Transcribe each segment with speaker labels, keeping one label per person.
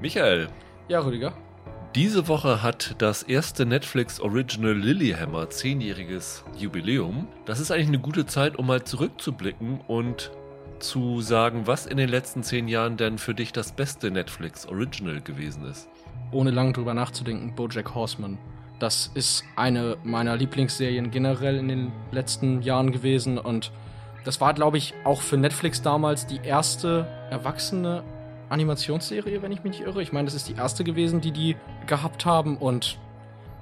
Speaker 1: Michael,
Speaker 2: Ja, Rüdiger.
Speaker 1: diese Woche hat das erste Netflix Original Lilyhammer zehnjähriges Jubiläum. Das ist eigentlich eine gute Zeit, um mal zurückzublicken und zu sagen, was in den letzten zehn Jahren denn für dich das beste Netflix Original gewesen ist.
Speaker 2: Ohne lang drüber nachzudenken, Bojack Horseman. Das ist eine meiner Lieblingsserien generell in den letzten Jahren gewesen und das war, glaube ich, auch für Netflix damals die erste erwachsene Animationsserie, wenn ich mich nicht irre. Ich meine, das ist die erste gewesen, die die gehabt haben und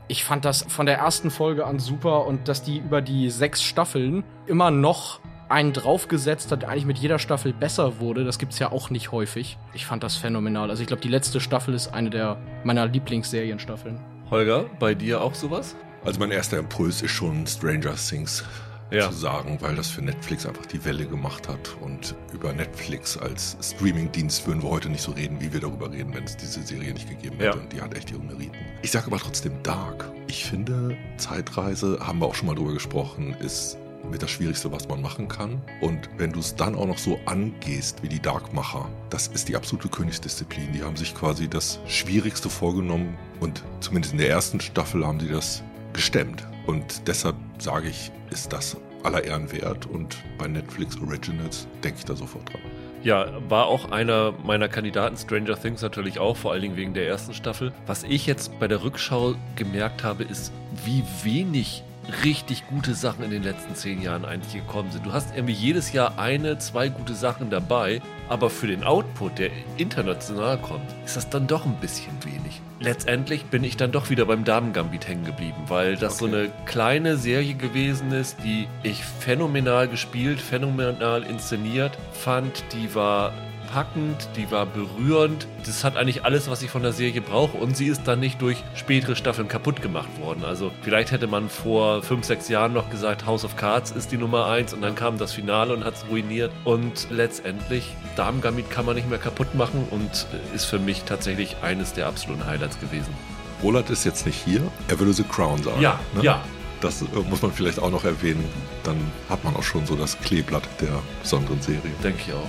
Speaker 2: ich fand das von der ersten Folge an super und dass die über die sechs Staffeln immer noch einen draufgesetzt hat, der eigentlich mit jeder Staffel besser wurde. Das gibt's ja auch nicht häufig. Ich fand das phänomenal. Also ich glaube, die letzte Staffel ist eine der meiner Lieblingsserienstaffeln.
Speaker 1: Holger, bei dir auch sowas?
Speaker 3: Also mein erster Impuls ist schon Stranger Things
Speaker 1: Ja.
Speaker 3: zu sagen, weil das für Netflix einfach die Welle gemacht hat. Und über Netflix als Streamingdienst würden wir heute nicht so reden, wie wir darüber reden, wenn es diese Serie nicht gegeben hätte.
Speaker 1: Ja.
Speaker 3: Und die hat echt ihre Meriten. Ich sage aber trotzdem Dark. Ich finde, Zeitreise, haben wir auch schon mal drüber gesprochen, ist mit das Schwierigste, was man machen kann. Und wenn du es dann auch noch so angehst wie die Darkmacher, das ist die absolute Königsdisziplin. Die haben sich quasi das Schwierigste vorgenommen und zumindest in der ersten Staffel haben sie das gestemmt. Und deshalb sage ich, ist das aller Ehren wert und bei Netflix Originals denke ich da sofort dran.
Speaker 1: Ja, war auch einer meiner Kandidaten, Stranger Things natürlich auch, vor allen Dingen wegen der ersten Staffel. Was ich jetzt bei der Rückschau gemerkt habe, ist, wie wenig richtig gute Sachen in den letzten zehn Jahren eigentlich gekommen sind. Du hast irgendwie jedes Jahr eine, zwei gute Sachen dabei, aber für den Output, der international kommt, ist das dann doch ein bisschen wenig. Letztendlich bin ich dann doch wieder beim Damen-Gambit hängen geblieben, weil das so eine kleine Serie gewesen ist, die ich phänomenal gespielt, phänomenal inszeniert fand. Die war packend, die war berührend. Das hat eigentlich alles, was ich von der Serie brauche. Und sie ist dann nicht durch spätere Staffeln kaputt gemacht worden. Also vielleicht hätte man vor fünf, sechs Jahren noch gesagt, House of Cards ist die Nummer eins und dann kam das Finale und hat es ruiniert. Und letztendlich, Damen-Gambit kann man nicht mehr kaputt machen und ist für mich tatsächlich eines der absoluten Highlights gewesen.
Speaker 3: Roland ist jetzt nicht hier, er würde The Crown sagen.
Speaker 1: Ja,
Speaker 3: ne?
Speaker 1: ja.
Speaker 3: Das äh, muss man vielleicht auch noch erwähnen. Dann hat man auch schon so das Kleeblatt der besonderen Serie.
Speaker 1: Denke ich auch.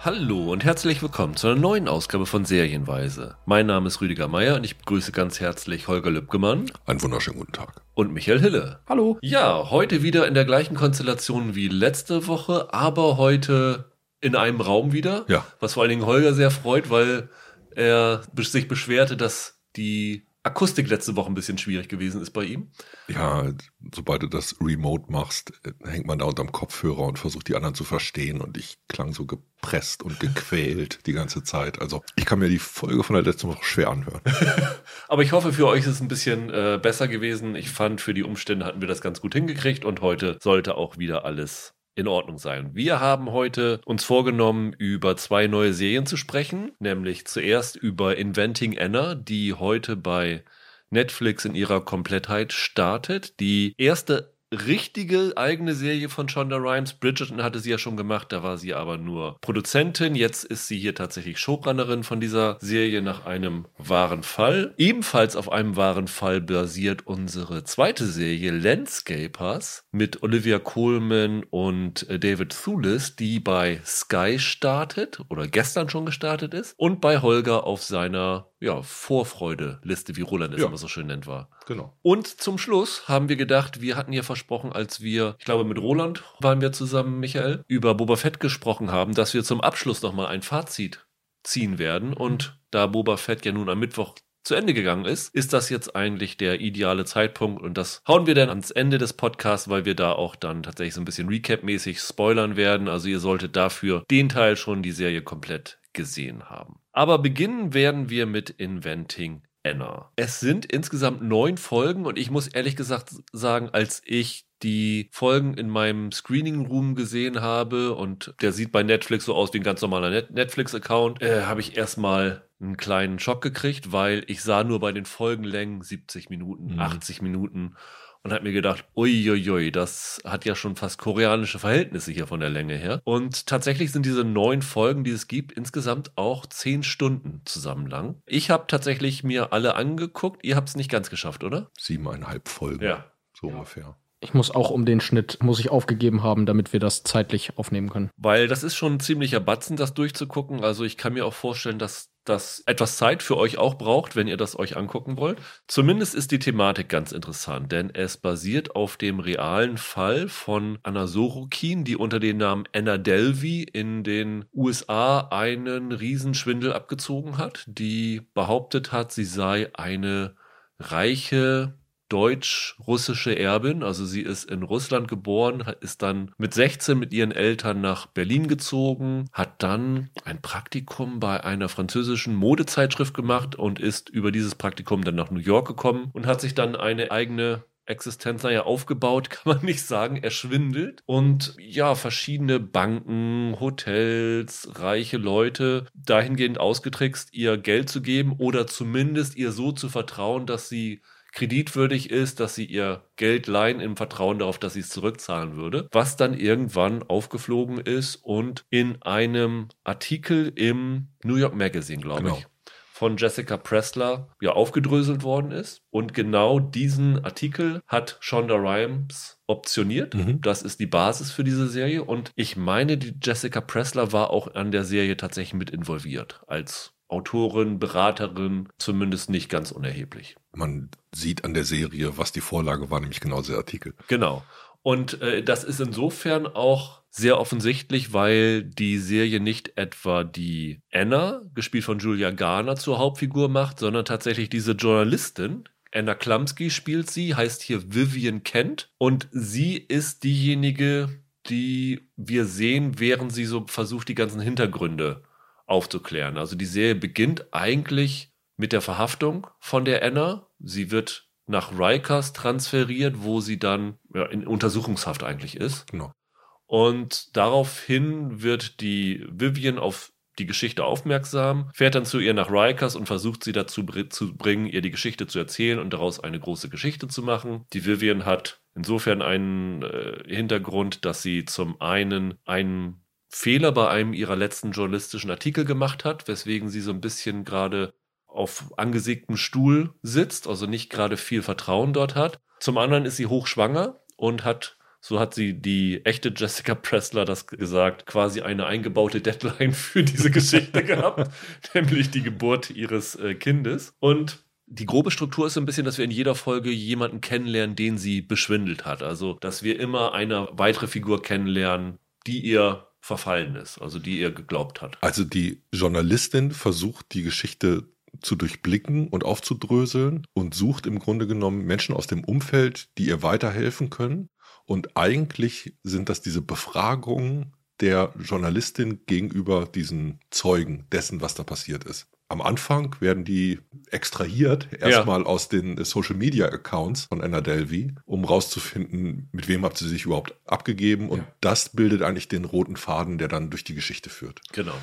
Speaker 1: Hallo und herzlich willkommen zu einer neuen Ausgabe von Serienweise. Mein Name ist Rüdiger Meier und ich begrüße ganz herzlich Holger Lübgemann
Speaker 3: Einen wunderschönen guten Tag.
Speaker 1: und Michael Hille.
Speaker 2: Hallo.
Speaker 1: Ja, heute wieder in der gleichen Konstellation wie letzte Woche, aber heute in einem Raum wieder.
Speaker 3: Ja.
Speaker 1: Was vor allen Dingen Holger sehr freut, weil er sich beschwerte, dass die Akustik letzte Woche ein bisschen schwierig gewesen ist bei ihm.
Speaker 3: Ja, sobald du das remote machst, hängt man da unterm Kopfhörer und versucht die anderen zu verstehen und ich klang so gepresst und gequält die ganze Zeit. Also ich kann mir die Folge von der letzten Woche schwer anhören.
Speaker 1: Aber ich hoffe, für euch ist es ein bisschen äh, besser gewesen. Ich fand, für die Umstände hatten wir das ganz gut hingekriegt und heute sollte auch wieder alles in Ordnung sein. Wir haben heute uns vorgenommen, über zwei neue Serien zu sprechen, nämlich zuerst über Inventing Anna, die heute bei Netflix in ihrer Komplettheit startet. Die erste richtige eigene Serie von Shonda Rhimes. Bridgerton hatte sie ja schon gemacht, da war sie aber nur Produzentin. Jetzt ist sie hier tatsächlich Showrunnerin von dieser Serie nach einem wahren Fall. Ebenfalls auf einem wahren Fall basiert unsere zweite Serie Landscapers mit Olivia Colman und äh, David Thewlis, die bei Sky startet oder gestern schon gestartet ist und bei Holger auf seiner ja, Vorfreude-Liste, wie Roland es
Speaker 3: Ja.
Speaker 1: immer so schön nennt, war.
Speaker 3: Genau.
Speaker 1: Und zum Schluss haben wir gedacht, wir hatten ja versprochen, als wir, ich glaube mit Roland waren wir zusammen, Michael, über Boba Fett gesprochen haben, dass wir zum Abschluss nochmal ein Fazit ziehen werden. Und da Boba Fett ja nun am Mittwoch zu Ende gegangen ist, ist das jetzt eigentlich der ideale Zeitpunkt und das hauen wir dann ans Ende des Podcasts, weil wir da auch dann tatsächlich so ein bisschen Recap-mäßig spoilern werden. Also ihr solltet dafür den Teil schon die Serie komplett gesehen haben. Aber beginnen werden wir mit Inventing Anna. Es sind insgesamt neun Folgen und ich muss ehrlich gesagt sagen, als ich die Folgen in meinem Screening Room gesehen habe und der sieht bei Netflix so aus wie ein ganz normaler Net Netflix-Account, äh, habe ich erstmal einen kleinen Schock gekriegt, weil ich sah nur bei den Folgenlängen 70 Minuten,
Speaker 3: Mhm.
Speaker 1: 80 Minuten und habe mir gedacht, uiuiui, das hat ja schon fast koreanische Verhältnisse hier von der Länge her. Und tatsächlich sind diese neun Folgen, die es gibt, insgesamt auch zehn Stunden zusammen lang. Ich habe tatsächlich mir alle angeguckt. Ihr habt es nicht ganz geschafft, oder?
Speaker 3: Siebeneinhalb Folgen.
Speaker 1: Ja.
Speaker 3: So ungefähr.
Speaker 2: Ich muss auch um den Schnitt, muss ich aufgegeben haben, damit wir das zeitlich aufnehmen können.
Speaker 1: Weil das ist schon ein ziemlicher Batzen, das durchzugucken. Also ich kann mir auch vorstellen, dass das etwas Zeit für euch auch braucht, wenn ihr das euch angucken wollt. Zumindest ist die Thematik ganz interessant, denn es basiert auf dem realen Fall von Anna Sorokin, die unter dem Namen Anna Delvey in den USA einen Riesenschwindel abgezogen hat, die behauptet hat, sie sei eine reiche deutsch-russische Erbin. Also sie ist in Russland geboren, ist dann mit 16 mit ihren Eltern nach Berlin gezogen, hat dann ein Praktikum bei einer französischen Modezeitschrift gemacht und ist über dieses Praktikum dann nach New York gekommen und hat sich dann eine eigene Existenz naja aufgebaut, kann man nicht sagen, erschwindelt. Und ja, verschiedene Banken, Hotels, reiche Leute dahingehend ausgetrickst, ihr Geld zu geben oder zumindest ihr so zu vertrauen, dass sie kreditwürdig ist, dass sie ihr Geld leihen im Vertrauen darauf, dass sie es zurückzahlen würde, was dann irgendwann aufgeflogen ist und in einem Artikel im New York Magazine, glaube genau. ich, von Jessica Pressler ja aufgedröselt worden ist. Und genau diesen Artikel hat Shonda Rhimes optioniert. Mhm. Das ist die Basis für diese Serie. Und ich meine, die Jessica Pressler war auch an der Serie tatsächlich mit involviert als Autorin, Beraterin, zumindest nicht ganz unerheblich.
Speaker 3: Man sieht an der Serie, was die Vorlage war, nämlich genau dieser Artikel.
Speaker 1: Genau. Und äh, das ist insofern auch sehr offensichtlich, weil die Serie nicht etwa die Anna, gespielt von Julia Garner, zur Hauptfigur macht, sondern tatsächlich diese Journalistin. Anna Klumsky spielt sie, heißt hier Vivian Kent. Und sie ist diejenige, die wir sehen, während sie so versucht, die ganzen Hintergründe aufzuklären. Also die Serie beginnt eigentlich mit der Verhaftung von der Anna. Sie wird nach Rikers transferiert, wo sie dann ja, in Untersuchungshaft eigentlich ist.
Speaker 3: Genau.
Speaker 1: Und daraufhin wird die Vivian auf die Geschichte aufmerksam, fährt dann zu ihr nach Rikers und versucht sie dazu zu bringen, ihr die Geschichte zu erzählen und daraus eine große Geschichte zu machen. Die Vivian hat insofern einen äh, Hintergrund, dass sie zum einen einen Fehler bei einem ihrer letzten journalistischen Artikel gemacht hat, weswegen sie so ein bisschen gerade auf angesägtem Stuhl sitzt, also nicht gerade viel Vertrauen dort hat. Zum anderen ist sie hochschwanger und hat, so hat sie die echte Jessica Pressler das gesagt, quasi eine eingebaute Deadline für diese Geschichte gehabt, nämlich die Geburt ihres äh, Kindes. Und die grobe Struktur ist so ein bisschen, dass wir in jeder Folge jemanden kennenlernen, den sie beschwindelt hat. Also, dass wir immer eine weitere Figur kennenlernen, die ihr verfallen ist, also die ihr geglaubt hat.
Speaker 3: Also die Journalistin versucht die Geschichte zu durchblicken und aufzudröseln und sucht im Grunde genommen Menschen aus dem Umfeld, die ihr weiterhelfen können. Und eigentlich sind das diese Befragungen der Journalistin gegenüber diesen Zeugen dessen, was da passiert ist am Anfang werden die extrahiert, erstmal ja. aus den Social Media Accounts von Anna Delvey, um rauszufinden, mit wem hat sie sich überhaupt abgegeben. Und ja. das bildet eigentlich den roten Faden, der dann durch die Geschichte führt.
Speaker 1: Genau.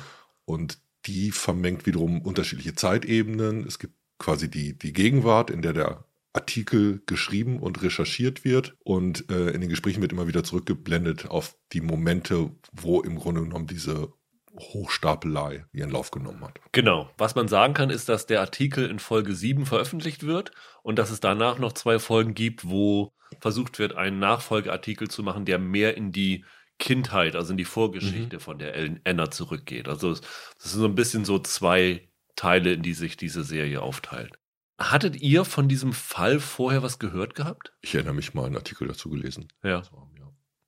Speaker 3: Und die vermengt wiederum unterschiedliche Zeitebenen. Es gibt quasi die, die Gegenwart, in der der Artikel geschrieben und recherchiert wird und äh, in den Gesprächen wird immer wieder zurückgeblendet auf die Momente, wo im Grunde genommen diese Hochstapelei ihren Lauf genommen hat.
Speaker 1: Genau. Was man sagen kann, ist, dass der Artikel in Folge 7 veröffentlicht wird und dass es danach noch zwei Folgen gibt, wo versucht wird, einen Nachfolgeartikel zu machen, der mehr in die Kindheit, also in die Vorgeschichte mhm. von der Anna zurückgeht. Also das sind so ein bisschen so zwei Teile, in die sich diese Serie aufteilt. Hattet ihr von diesem Fall vorher was gehört gehabt?
Speaker 3: Ich erinnere mich mal einen Artikel dazu gelesen.
Speaker 1: Ja.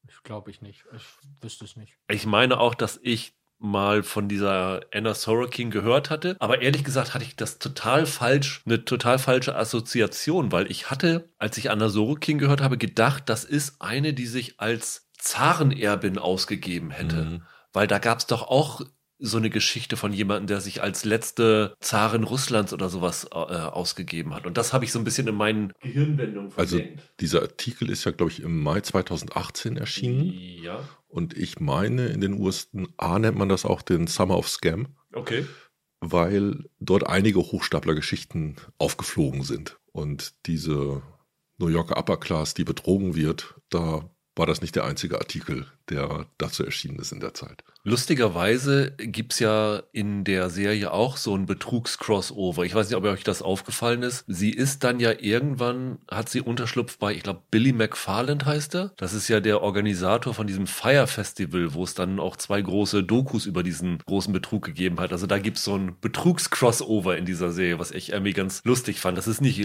Speaker 2: Ich glaube ich nicht. Ich wüsste es nicht.
Speaker 1: Ich meine auch, dass ich mal von dieser Anna Sorokin gehört hatte. Aber ehrlich gesagt hatte ich das total falsch, eine total falsche Assoziation, weil ich hatte, als ich Anna Sorokin gehört habe, gedacht, das ist eine, die sich als Zarenerbin ausgegeben hätte. Mhm. Weil da gab es doch auch so eine Geschichte von jemandem, der sich als letzte Zarin Russlands oder sowas äh, ausgegeben hat. Und das habe ich so ein bisschen in meinen Gehirnwendungen
Speaker 3: also versenkt. Also dieser Artikel ist ja, glaube ich, im Mai 2018 erschienen.
Speaker 1: Ja.
Speaker 3: Und ich meine, in den USA nennt man das auch den Summer of Scam.
Speaker 1: Okay.
Speaker 3: Weil dort einige Hochstapler-Geschichten aufgeflogen sind. Und diese New Yorker Upper Class, die betrogen wird, da war das nicht der einzige Artikel, der dazu erschienen ist in der Zeit.
Speaker 1: Lustigerweise gibt's ja in der Serie auch so ein Betrugs-Crossover. Ich weiß nicht, ob euch das aufgefallen ist. Sie ist dann ja irgendwann, hat sie Unterschlupf bei, ich glaube, Billy McFarland heißt er. Das ist ja der Organisator von diesem Fire Festival, wo es dann auch zwei große Dokus über diesen großen Betrug gegeben hat. Also da gibt's so ein Betrugs-Crossover in dieser Serie, was ich irgendwie ganz lustig fand. Das ist nicht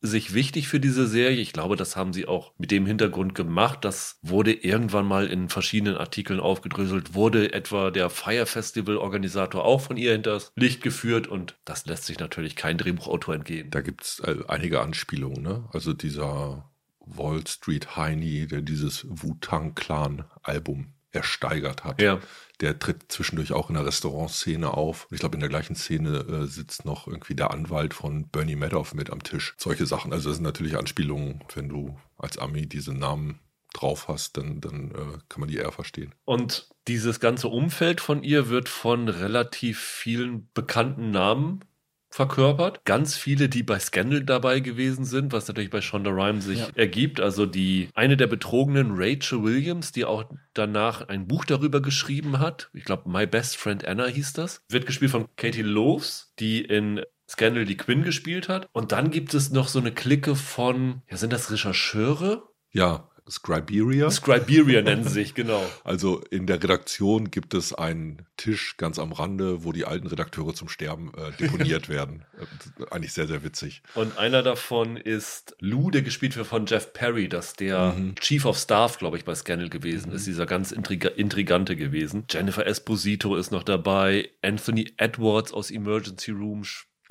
Speaker 1: sich wichtig für diese Serie. Ich glaube, das haben sie auch mit dem Hintergrund gemacht. Das wurde irgendwann mal in verschiedenen Artikeln aufgedröselt, wurde etwa der Fire Festival Organisator auch von ihr hinters Licht geführt und das lässt sich natürlich kein Drehbuchautor entgehen.
Speaker 3: Da gibt's äh, einige Anspielungen, ne? Also dieser Wall Street Heini, der dieses Wu-Tang Clan Album ersteigert hat.
Speaker 1: Ja.
Speaker 3: Der tritt zwischendurch auch in der Restaurantszene auf. Ich glaube, in der gleichen Szene äh, sitzt noch irgendwie der Anwalt von Bernie Madoff mit am Tisch. Solche Sachen. Also das sind natürlich Anspielungen, wenn du als Ami diese Namen drauf hast, dann, dann äh, kann man die eher verstehen.
Speaker 1: Und dieses ganze Umfeld von ihr wird von relativ vielen bekannten Namen verkörpert. Ganz viele, die bei Scandal dabei gewesen sind, was natürlich bei Shonda Rhimes sich ja. ergibt. Also die eine der Betrogenen, Rachel Williams, die auch danach ein Buch darüber geschrieben hat. Ich glaube, My Best Friend Anna hieß das. Wird gespielt von Katie Loves, die in Scandal die Quinn gespielt hat. Und dann gibt es noch so eine Clique von, ja, sind das Rechercheure?
Speaker 3: Ja, Scriberia.
Speaker 1: Scriberia nennen sie sich, genau.
Speaker 3: Also in der Redaktion gibt es einen Tisch ganz am Rande, wo die alten Redakteure zum Sterben äh, deponiert werden. Äh, eigentlich sehr, sehr witzig.
Speaker 1: Und einer davon ist Lou, der gespielt wird von Jeff Perry, das der mhm. Chief of Staff, glaube ich, bei Scandal gewesen mhm. ist, dieser ganz Intrig Intrigante gewesen. Jennifer Esposito ist noch dabei, Anthony Edwards aus Emergency Room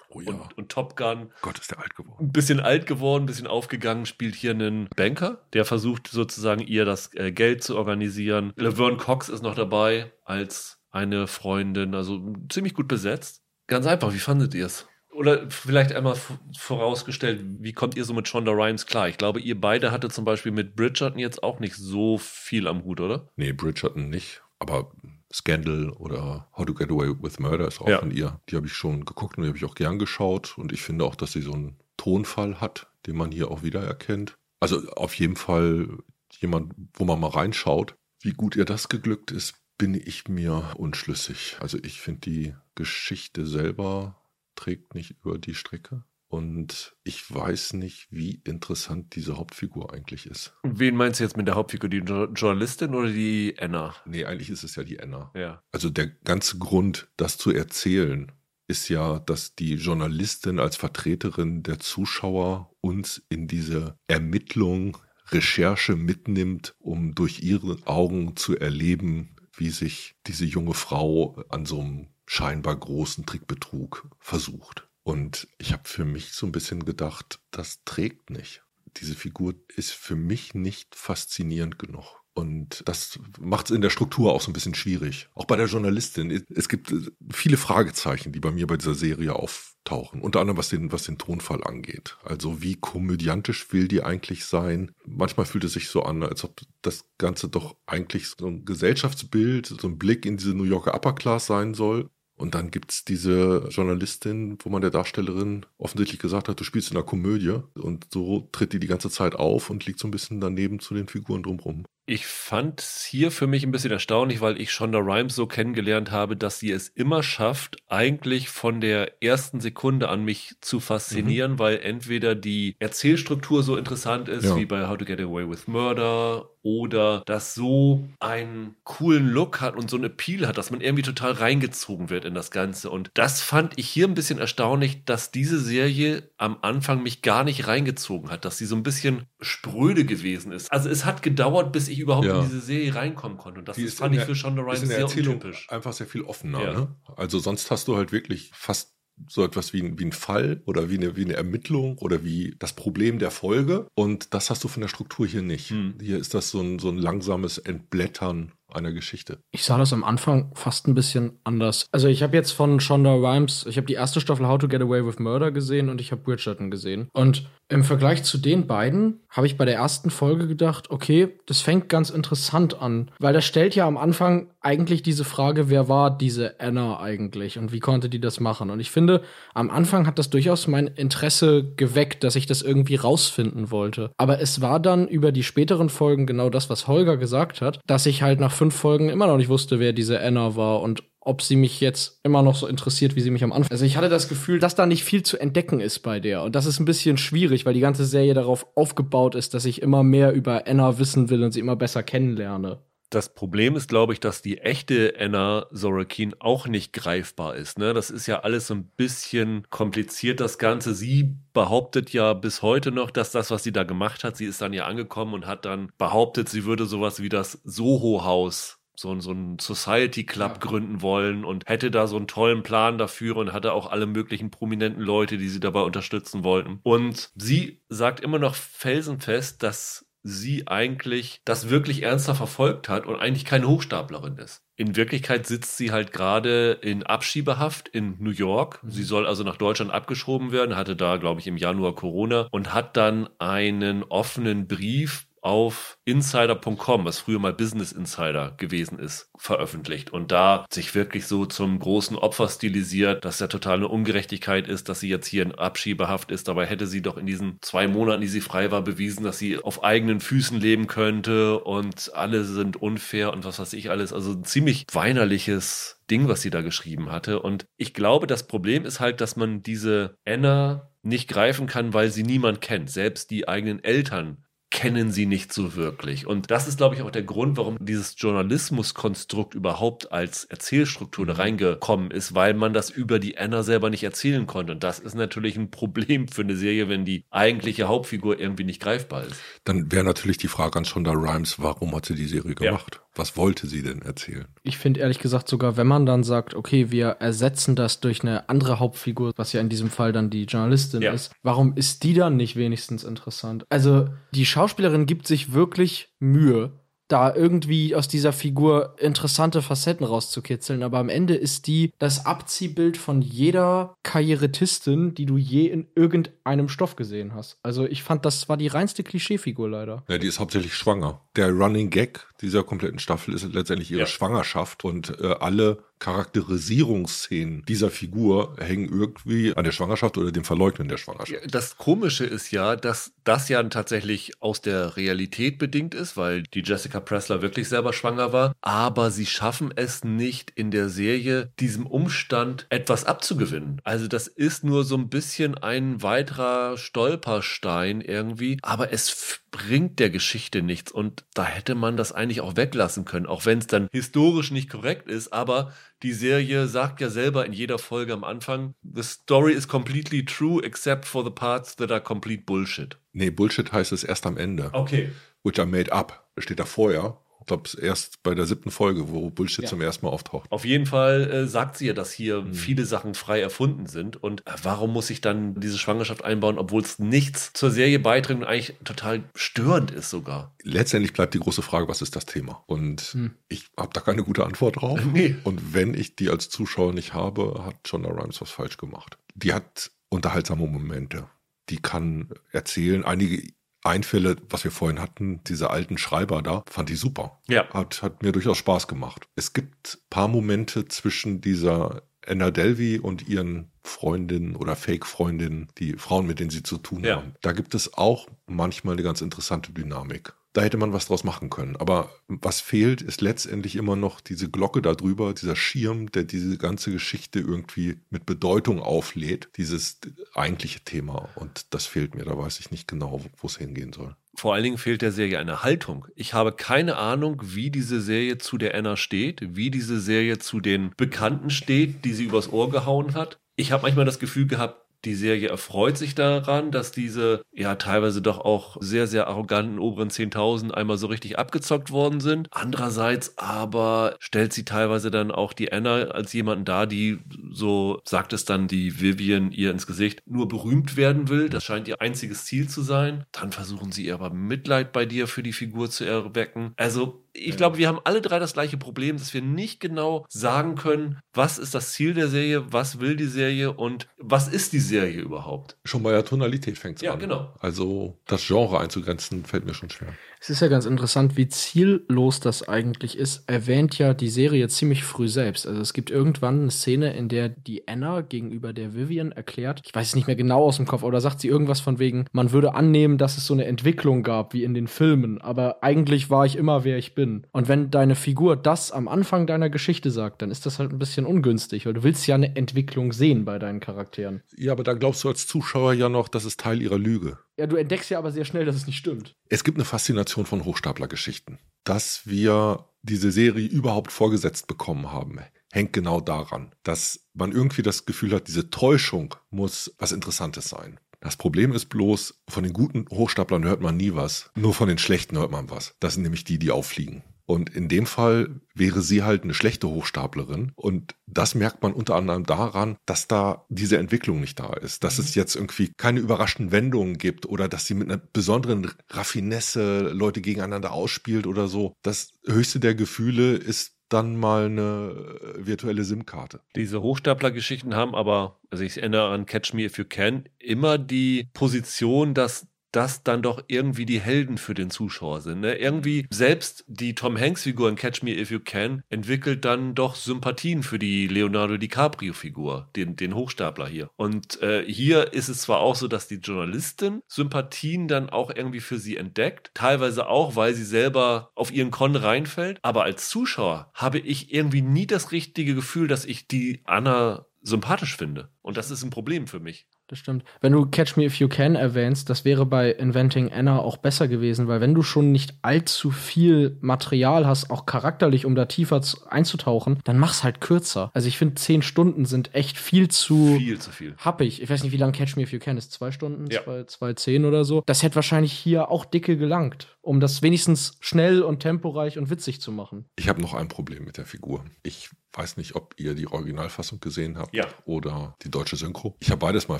Speaker 1: Oh ja. und, und, Top Gun.
Speaker 3: Gott, ist der alt geworden.
Speaker 1: Ein bisschen alt geworden, ein bisschen aufgegangen, spielt hier einen Banker, der versucht sozusagen ihr das äh, Geld zu organisieren. Laverne Cox ist noch dabei als eine Freundin, also ziemlich gut besetzt. Ganz einfach, wie fandet ihr es? Oder vielleicht einmal vorausgestellt, wie kommt ihr so mit Shonda Rhimes klar? Ich glaube, ihr beide hatte zum Beispiel mit Bridgerton jetzt auch nicht so viel am Hut, oder?
Speaker 3: Nee, Bridgerton nicht. Aber Scandal oder How to Get Away with Murder ist auch ja. von ihr. Die habe ich schon geguckt und die habe ich auch gern geschaut. Und ich finde auch, dass sie so einen Tonfall hat, den man hier auch wieder erkennt. Also auf jeden Fall jemand, wo man mal reinschaut. Wie gut ihr das geglückt ist, bin ich mir unschlüssig. Also ich finde die Geschichte selber trägt nicht über die Strecke. Und ich weiß nicht, wie interessant diese Hauptfigur eigentlich ist.
Speaker 1: Wen meinst du jetzt mit der Hauptfigur? Die Journalistin oder die Anna?
Speaker 3: Nee, eigentlich ist es ja die Anna.
Speaker 1: Ja.
Speaker 3: Also der ganze Grund, das zu erzählen, ist ja, dass die Journalistin als Vertreterin der Zuschauer uns in diese Ermittlung, Recherche mitnimmt, um durch ihre Augen zu erleben, wie sich diese junge Frau an so einem scheinbar großen Trickbetrug versucht. Und ich habe für mich so ein bisschen gedacht, das trägt nicht. Diese Figur ist für mich nicht faszinierend genug. Und das macht es in der Struktur auch so ein bisschen schwierig. Auch bei der Journalistin. Es gibt viele Fragezeichen, die bei mir bei dieser Serie auftauchen. Unter anderem was den, was den Tonfall angeht. Also wie komödiantisch will die eigentlich sein? Manchmal fühlt es sich so an, als ob das Ganze doch eigentlich so ein Gesellschaftsbild, so ein Blick in diese New Yorker Upper Class sein soll. Und dann gibt's diese Journalistin, wo man der Darstellerin offensichtlich gesagt hat, du spielst in einer Komödie. Und so tritt die die ganze Zeit auf und liegt so ein bisschen daneben zu den Figuren drumherum.
Speaker 1: Ich fand es hier für mich ein bisschen erstaunlich, weil ich Shonda Rhimes so kennengelernt habe, dass sie es immer schafft, eigentlich von der ersten Sekunde an mich zu faszinieren, mhm. weil entweder die Erzählstruktur so interessant ist, ja. wie bei How to Get Away with Murder, oder das so einen coolen Look hat und so einen Appeal hat, dass man irgendwie total reingezogen wird in das Ganze. Und das fand ich hier ein bisschen erstaunlich, dass diese Serie am Anfang mich gar nicht reingezogen hat, dass sie so ein bisschen spröde gewesen ist. Also es hat gedauert, bis ich ich überhaupt ja. in diese Serie reinkommen konnte. Und das ist, fand ich für Shonda Rhimes sehr
Speaker 3: Erzählung untypisch. Einfach sehr viel offener. Ja. Ne? Also sonst hast du halt wirklich fast so etwas wie ein, wie ein Fall oder wie eine, wie eine Ermittlung oder wie das Problem der Folge. Und das hast du von der Struktur hier nicht. Hm. Hier ist das so ein, so ein langsames Entblättern einer Geschichte.
Speaker 2: Ich sah das am Anfang fast ein bisschen anders. Also ich habe jetzt von Shonda Rhimes, ich habe die erste Staffel How to Get Away with Murder gesehen und ich habe Bridgerton gesehen. Und Im Vergleich zu den beiden habe ich bei der ersten Folge gedacht, okay, das fängt ganz interessant an, weil das stellt ja am Anfang eigentlich diese Frage, wer war diese Anna eigentlich und wie konnte die das machen? Und ich finde, am Anfang hat das durchaus mein Interesse geweckt, dass ich das irgendwie rausfinden wollte. Aber es war dann über die späteren Folgen genau das, was Holger gesagt hat, dass ich halt nach fünf Folgen immer noch nicht wusste, wer diese Anna war und ob sie mich jetzt immer noch so interessiert, wie sie mich am Anfang. Also ich hatte das Gefühl, dass da nicht viel zu entdecken ist bei der. Und das ist ein bisschen schwierig, weil die ganze Serie darauf aufgebaut ist, dass ich immer mehr über Anna wissen will und sie immer besser kennenlerne.
Speaker 1: Das Problem ist, glaube ich, dass die echte Anna Sorokin auch nicht greifbar ist. Ne? Das ist ja alles so ein bisschen kompliziert, das Ganze. Sie behauptet ja bis heute noch, dass das, was sie da gemacht hat, sie ist dann ja angekommen und hat dann behauptet, sie würde sowas wie das Soho-Haus so, so einen Society Club ja. gründen wollen und hätte da so einen tollen Plan dafür und hatte auch alle möglichen prominenten Leute, die sie dabei unterstützen wollten. Und sie sagt immer noch felsenfest, dass sie eigentlich das wirklich ernster verfolgt hat und eigentlich keine Hochstaplerin ist. In Wirklichkeit sitzt sie halt gerade in Abschiebehaft in New York. Mhm. Sie soll also nach Deutschland abgeschoben werden, hatte da, glaube ich, im Januar Corona und hat dann einen offenen Brief auf insider.com, was früher mal Business Insider gewesen ist, veröffentlicht und da sich wirklich so zum großen Opfer stilisiert, dass ja total eine Ungerechtigkeit ist, dass sie jetzt hier in Abschiebehaft ist. Dabei hätte sie doch in diesen zwei Monaten, die sie frei war, bewiesen, dass sie auf eigenen Füßen leben könnte und alle sind unfair und was weiß ich alles. Also ein ziemlich weinerliches Ding, was sie da geschrieben hatte. Und ich glaube, das Problem ist halt, dass man diese Anna nicht greifen kann, weil sie niemand kennt. Selbst die eigenen Eltern kennen sie nicht so wirklich. Und das ist, glaube ich, auch der Grund, warum dieses Journalismuskonstrukt überhaupt als Erzählstruktur da mhm. reingekommen ist, weil man das über die Anna selber nicht erzählen konnte. Und das ist natürlich ein Problem für eine Serie, wenn die eigentliche Hauptfigur irgendwie nicht greifbar ist.
Speaker 3: Dann wäre natürlich die Frage an Shonda Rhimes, warum hat sie die Serie gemacht? Ja. Was wollte sie denn erzählen?
Speaker 2: Ich finde ehrlich gesagt sogar, wenn man dann sagt, okay, wir ersetzen das durch eine andere Hauptfigur, was ja in diesem Fall dann die Journalistin ja. ist, warum ist die dann nicht wenigstens interessant? Also die Schauspielerin gibt sich wirklich Mühe, da irgendwie aus dieser Figur interessante Facetten rauszukitzeln. Aber am Ende ist die das Abziehbild von jeder Karrieretistin, die du je in irgendeinem Stoff gesehen hast. Also ich fand, das war die reinste Klischeefigur leider.
Speaker 3: Ja, die ist hauptsächlich schwanger. Der Running Gag dieser kompletten Staffel ist letztendlich ihre ja. Schwangerschaft und äh, alle Charakterisierungsszenen dieser Figur hängen irgendwie an der Schwangerschaft oder dem Verleugnen der Schwangerschaft.
Speaker 1: Das Komische ist ja, dass das ja tatsächlich aus der Realität bedingt ist, weil die Jessica Pressler wirklich selber schwanger war, aber sie schaffen es nicht in der Serie, diesem Umstand etwas abzugewinnen. Also das ist nur so ein bisschen ein weiterer Stolperstein irgendwie, aber es bringt der Geschichte nichts und da hätte man das eigentlich auch weglassen können, auch wenn es dann historisch nicht korrekt ist, aber die Serie sagt ja selber in jeder Folge am Anfang, the story is completely true except for the parts that are complete bullshit.
Speaker 3: Nee, Bullshit heißt es erst am Ende.
Speaker 1: Okay.
Speaker 3: Which are made up. Steht da vorher glaube, erst bei der siebten Folge, wo Bullshit ja. zum ersten Mal auftaucht.
Speaker 1: Auf jeden Fall äh, sagt sie ja, dass hier mhm. viele Sachen frei erfunden sind. Und äh, warum muss ich dann diese Schwangerschaft einbauen, obwohl es nichts zur Serie beiträgt und eigentlich total störend ist sogar?
Speaker 3: Letztendlich bleibt die große Frage, was ist das Thema? Und mhm. ich habe da keine gute Antwort drauf. Nee. Und wenn ich die als Zuschauer nicht habe, hat Shonda Rhimes was falsch gemacht. Die hat unterhaltsame Momente. Die kann erzählen. Einige Einfälle, was wir vorhin hatten, diese alten Schreiber da, fand ich super.
Speaker 1: Ja.
Speaker 3: Hat, hat mir durchaus Spaß gemacht. Es gibt paar Momente zwischen dieser Anna Delvey und ihren Freundinnen oder Fake-Freundinnen, die Frauen, mit denen sie zu tun ja. haben. Da gibt es auch manchmal eine ganz interessante Dynamik da hätte man was draus machen können. Aber was fehlt, ist letztendlich immer noch diese Glocke darüber, dieser Schirm, der diese ganze Geschichte irgendwie mit Bedeutung auflädt, dieses eigentliche Thema. Und das fehlt mir, da weiß ich nicht genau, wo es hingehen soll.
Speaker 1: Vor allen Dingen fehlt der Serie eine Haltung. Ich habe keine Ahnung, wie diese Serie zu der Anna steht, wie diese Serie zu den Bekannten steht, die sie übers Ohr gehauen hat. Ich habe manchmal das Gefühl gehabt, die Serie erfreut sich daran, dass diese ja teilweise doch auch sehr, sehr arroganten oberen 10.000 einmal so richtig abgezockt worden sind. Andererseits aber stellt sie teilweise dann auch die Anna als jemanden dar, die, so sagt es dann die Vivian ihr ins Gesicht, nur berühmt werden will. Das scheint ihr einziges Ziel zu sein. Dann versuchen sie aber Mitleid bei dir für die Figur zu erwecken. Also ich glaube, wir haben alle drei das gleiche Problem, dass wir nicht genau sagen können, was ist das Ziel der Serie, was will die Serie und was ist die Serie überhaupt.
Speaker 3: Schon bei der Tonalität fängt es
Speaker 1: Ja,
Speaker 3: an.
Speaker 1: genau.
Speaker 3: Also das Genre einzugrenzen, fällt mir schon schwer.
Speaker 2: Es ist ja ganz interessant, wie ziellos das eigentlich ist. Erwähnt ja die Serie ziemlich früh selbst. Also es gibt irgendwann eine Szene, in der die Anna gegenüber der Vivian erklärt, ich weiß es nicht mehr genau aus dem Kopf, oder sagt sie irgendwas von wegen, man würde annehmen, dass es so eine Entwicklung gab wie in den Filmen, aber eigentlich war ich immer, wer ich bin. Und wenn deine Figur das am Anfang deiner Geschichte sagt, dann ist das halt ein bisschen ungünstig, weil du willst ja eine Entwicklung sehen bei deinen Charakteren.
Speaker 3: Ja, aber da glaubst du als Zuschauer ja noch, das ist Teil ihrer Lüge.
Speaker 2: Ja, du entdeckst ja aber sehr schnell, dass es nicht stimmt.
Speaker 3: Es gibt eine Faszination von Hochstaplergeschichten. Dass wir diese Serie überhaupt vorgesetzt bekommen haben, hängt genau daran, dass man irgendwie das Gefühl hat, diese Täuschung muss was Interessantes sein. Das Problem ist bloß, von den guten Hochstaplern hört man nie was. Nur von den schlechten hört man was. Das sind nämlich die, die auffliegen. Und in dem Fall wäre sie halt eine schlechte Hochstaplerin. Und das merkt man unter anderem daran, dass da diese Entwicklung nicht da ist. Dass es jetzt irgendwie keine überraschenden Wendungen gibt oder dass sie mit einer besonderen Raffinesse Leute gegeneinander ausspielt oder so. Das höchste der Gefühle ist dann mal eine virtuelle SIM-Karte.
Speaker 1: Diese Hochstapler-Geschichten haben aber, also ich erinnere an Catch Me If You Can, immer die Position, dass das dann doch irgendwie die Helden für den Zuschauer sind. Ne? Irgendwie selbst die Tom Hanks-Figur in Catch Me If You Can entwickelt dann doch Sympathien für die Leonardo DiCaprio-Figur, den, den Hochstapler hier. Und äh, hier ist es zwar auch so, dass die Journalistin Sympathien dann auch irgendwie für sie entdeckt, teilweise auch, weil sie selber auf ihren Con reinfällt, aber als Zuschauer habe ich irgendwie nie das richtige Gefühl, dass ich die Anna sympathisch finde. Und das ist ein Problem für mich.
Speaker 2: Das stimmt. Wenn du Catch Me If You Can erwähnst, das wäre bei Inventing Anna auch besser gewesen, weil wenn du schon nicht allzu viel Material hast, auch charakterlich, um da tiefer zu, einzutauchen, dann mach's halt kürzer. Also ich finde, zehn Stunden sind echt viel zu
Speaker 1: Viel zu viel.
Speaker 2: happig. Ich weiß nicht, wie lang Catch Me If You Can ist. Zwei Stunden?
Speaker 1: Ja.
Speaker 2: Zwei, zwei zehn oder so. Das hätte wahrscheinlich hier auch dicke gelangt, um das wenigstens schnell und temporeich und witzig zu machen.
Speaker 3: Ich habe noch ein Problem mit der Figur. Ich weiß nicht, ob ihr die Originalfassung gesehen habt
Speaker 1: Ja.
Speaker 3: oder die deutsche Synchro. Ich habe beides mal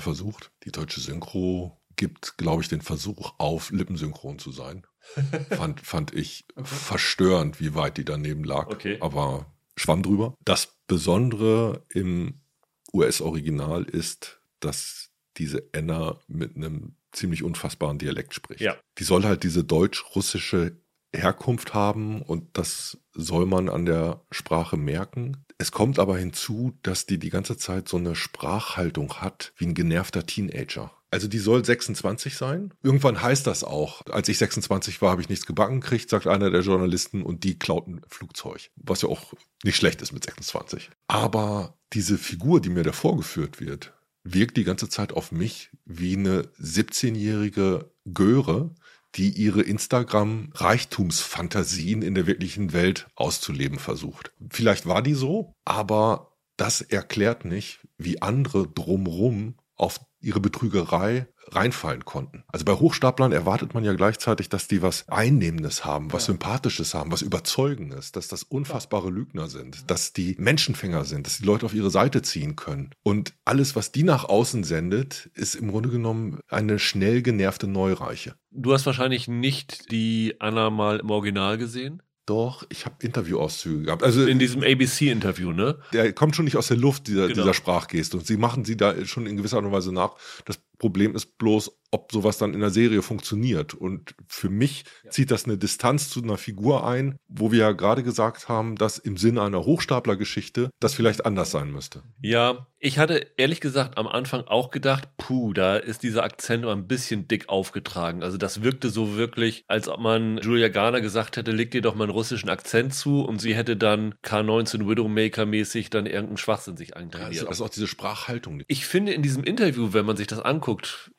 Speaker 3: versucht. Die deutsche Synchro gibt, glaube ich, den Versuch auf, lippensynchron zu sein. fand, fand ich verstörend, wie weit die daneben lag.
Speaker 1: Okay.
Speaker 3: Aber schwamm drüber. Das Besondere im US-Original ist, dass diese Anna mit einem ziemlich unfassbaren Dialekt spricht.
Speaker 1: Ja.
Speaker 3: Die soll halt diese deutsch-russische Herkunft haben und das soll man an der Sprache merken. Es kommt aber hinzu, dass die die ganze Zeit so eine Sprachhaltung hat wie ein genervter Teenager. Also die soll 26 sein. Irgendwann heißt das auch. Als ich 26 war, habe ich nichts gebacken gekriegt, sagt einer der Journalisten und die klaut ein Flugzeug. Was ja auch nicht schlecht ist mit 26. Aber diese Figur, die mir da vorgeführt wird, wirkt die ganze Zeit auf mich wie eine 17-jährige Göre, die ihre Instagram-Reichtumsfantasien in der wirklichen Welt auszuleben versucht. Vielleicht war die so, aber das erklärt nicht, wie andere drumrum auf ihre Betrügerei reinfallen konnten. Also bei Hochstaplern erwartet man ja gleichzeitig, dass die was Einnehmendes haben, was Sympathisches haben, was Überzeugendes, dass das unfassbare Lügner sind, dass die Menschenfänger sind, dass die Leute auf ihre Seite ziehen können. Und alles, was die nach außen sendet, ist im Grunde genommen eine schnell genervte Neureiche.
Speaker 1: Du hast wahrscheinlich nicht die Anna mal im Original gesehen.
Speaker 3: Doch, ich habe Interviewauszüge gehabt. Also
Speaker 1: In diesem ABC-Interview, ne?
Speaker 3: der kommt schon nicht aus der Luft, dieser,
Speaker 1: Genau.
Speaker 3: dieser Sprachgeste. Und sie machen sie da schon in gewisser Art und Weise nach. Das Problem ist bloß, ob sowas dann in der Serie funktioniert. Und für mich zieht das eine Distanz zu einer Figur ein, wo wir ja gerade gesagt haben, dass im Sinne einer Hochstaplergeschichte das vielleicht anders sein müsste.
Speaker 1: Ja, ich hatte ehrlich gesagt am Anfang auch gedacht, puh, da ist dieser Akzent ein bisschen dick aufgetragen. Also das wirkte so wirklich, als ob man Julia Garner gesagt hätte, leg dir doch mal einen russischen Akzent zu und sie hätte dann K19 Widowmaker-mäßig dann irgendeinen Schwachsinn sich
Speaker 3: Ja,
Speaker 1: eintrainiert.
Speaker 3: das ist auch diese Sprachhaltung.
Speaker 1: Ich finde in diesem Interview, wenn man sich das anguckt,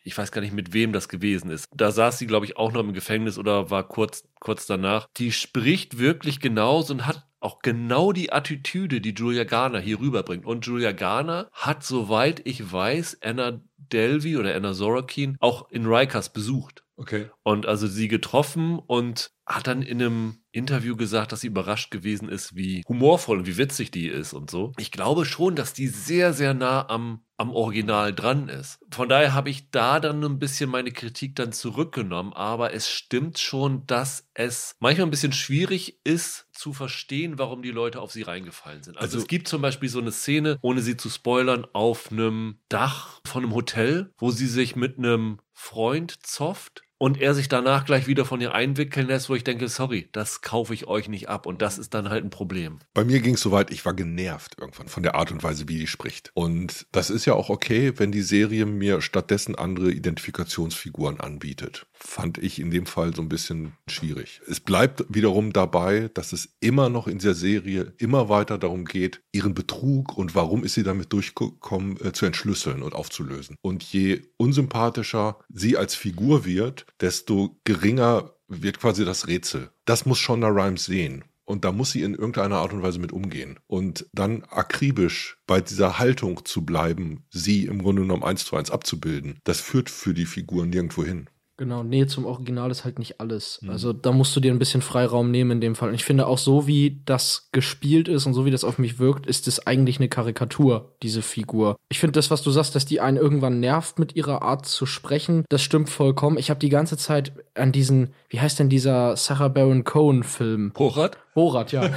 Speaker 1: ich weiß gar nicht, mit wem das gewesen ist. Da saß sie, glaube ich, auch noch im Gefängnis oder war kurz, kurz danach. Die spricht wirklich genauso und hat auch genau die Attitüde, die Julia Garner hier rüberbringt. Und Julia Garner hat, soweit ich weiß, Anna Delvey oder Anna Sorokin auch in Rikers besucht
Speaker 3: Okay.
Speaker 1: und also sie getroffen und hat dann in einem Interview gesagt, dass sie überrascht gewesen ist, wie humorvoll und wie witzig die ist und so. Ich glaube schon, dass die sehr, sehr nah am, am Original dran ist. Von daher habe ich da dann ein bisschen meine Kritik dann zurückgenommen, aber es stimmt schon, dass es manchmal ein bisschen schwierig ist zu verstehen, warum die Leute auf sie reingefallen sind. Also, also es gibt zum Beispiel so eine Szene, ohne sie zu spoilern, auf einem Dach von einem Hotel, wo sie sich mit einem Freund zofft und er sich danach gleich wieder von ihr einwickeln lässt, wo ich denke, sorry, das kaufe ich euch nicht ab und das ist dann halt ein Problem.
Speaker 3: Bei mir ging es soweit, ich war genervt irgendwann von der Art und Weise, wie die spricht. Und das ist ja auch okay, wenn die Serie mir stattdessen andere Identifikationsfiguren anbietet. Fand ich in dem Fall so ein bisschen schwierig. Es bleibt wiederum dabei, dass es immer noch in der Serie immer weiter darum geht, ihren Betrug und warum ist sie damit durchgekommen, äh, zu entschlüsseln und aufzulösen. Und je unsympathischer sie als Figur wird, desto geringer wird quasi das Rätsel. Das muss Shonda Rhimes sehen. Und da muss sie in irgendeiner Art und Weise mit umgehen. Und dann akribisch bei dieser Haltung zu bleiben, sie im Grunde genommen eins zu eins abzubilden, das führt für die Figur nirgendwo hin.
Speaker 2: Genau, Nähe zum Original ist halt nicht alles. Mhm. Also da musst du dir ein bisschen Freiraum nehmen in dem Fall. Und ich finde auch so, wie das gespielt ist und so wie das auf mich wirkt, ist es eigentlich eine Karikatur, diese Figur. Ich finde das, was du sagst, dass die einen irgendwann nervt mit ihrer Art zu sprechen, das stimmt vollkommen. Ich habe die ganze Zeit an diesen, wie heißt denn dieser Sarah Baron Cohen Film?
Speaker 1: Borat?
Speaker 2: Borat, ja.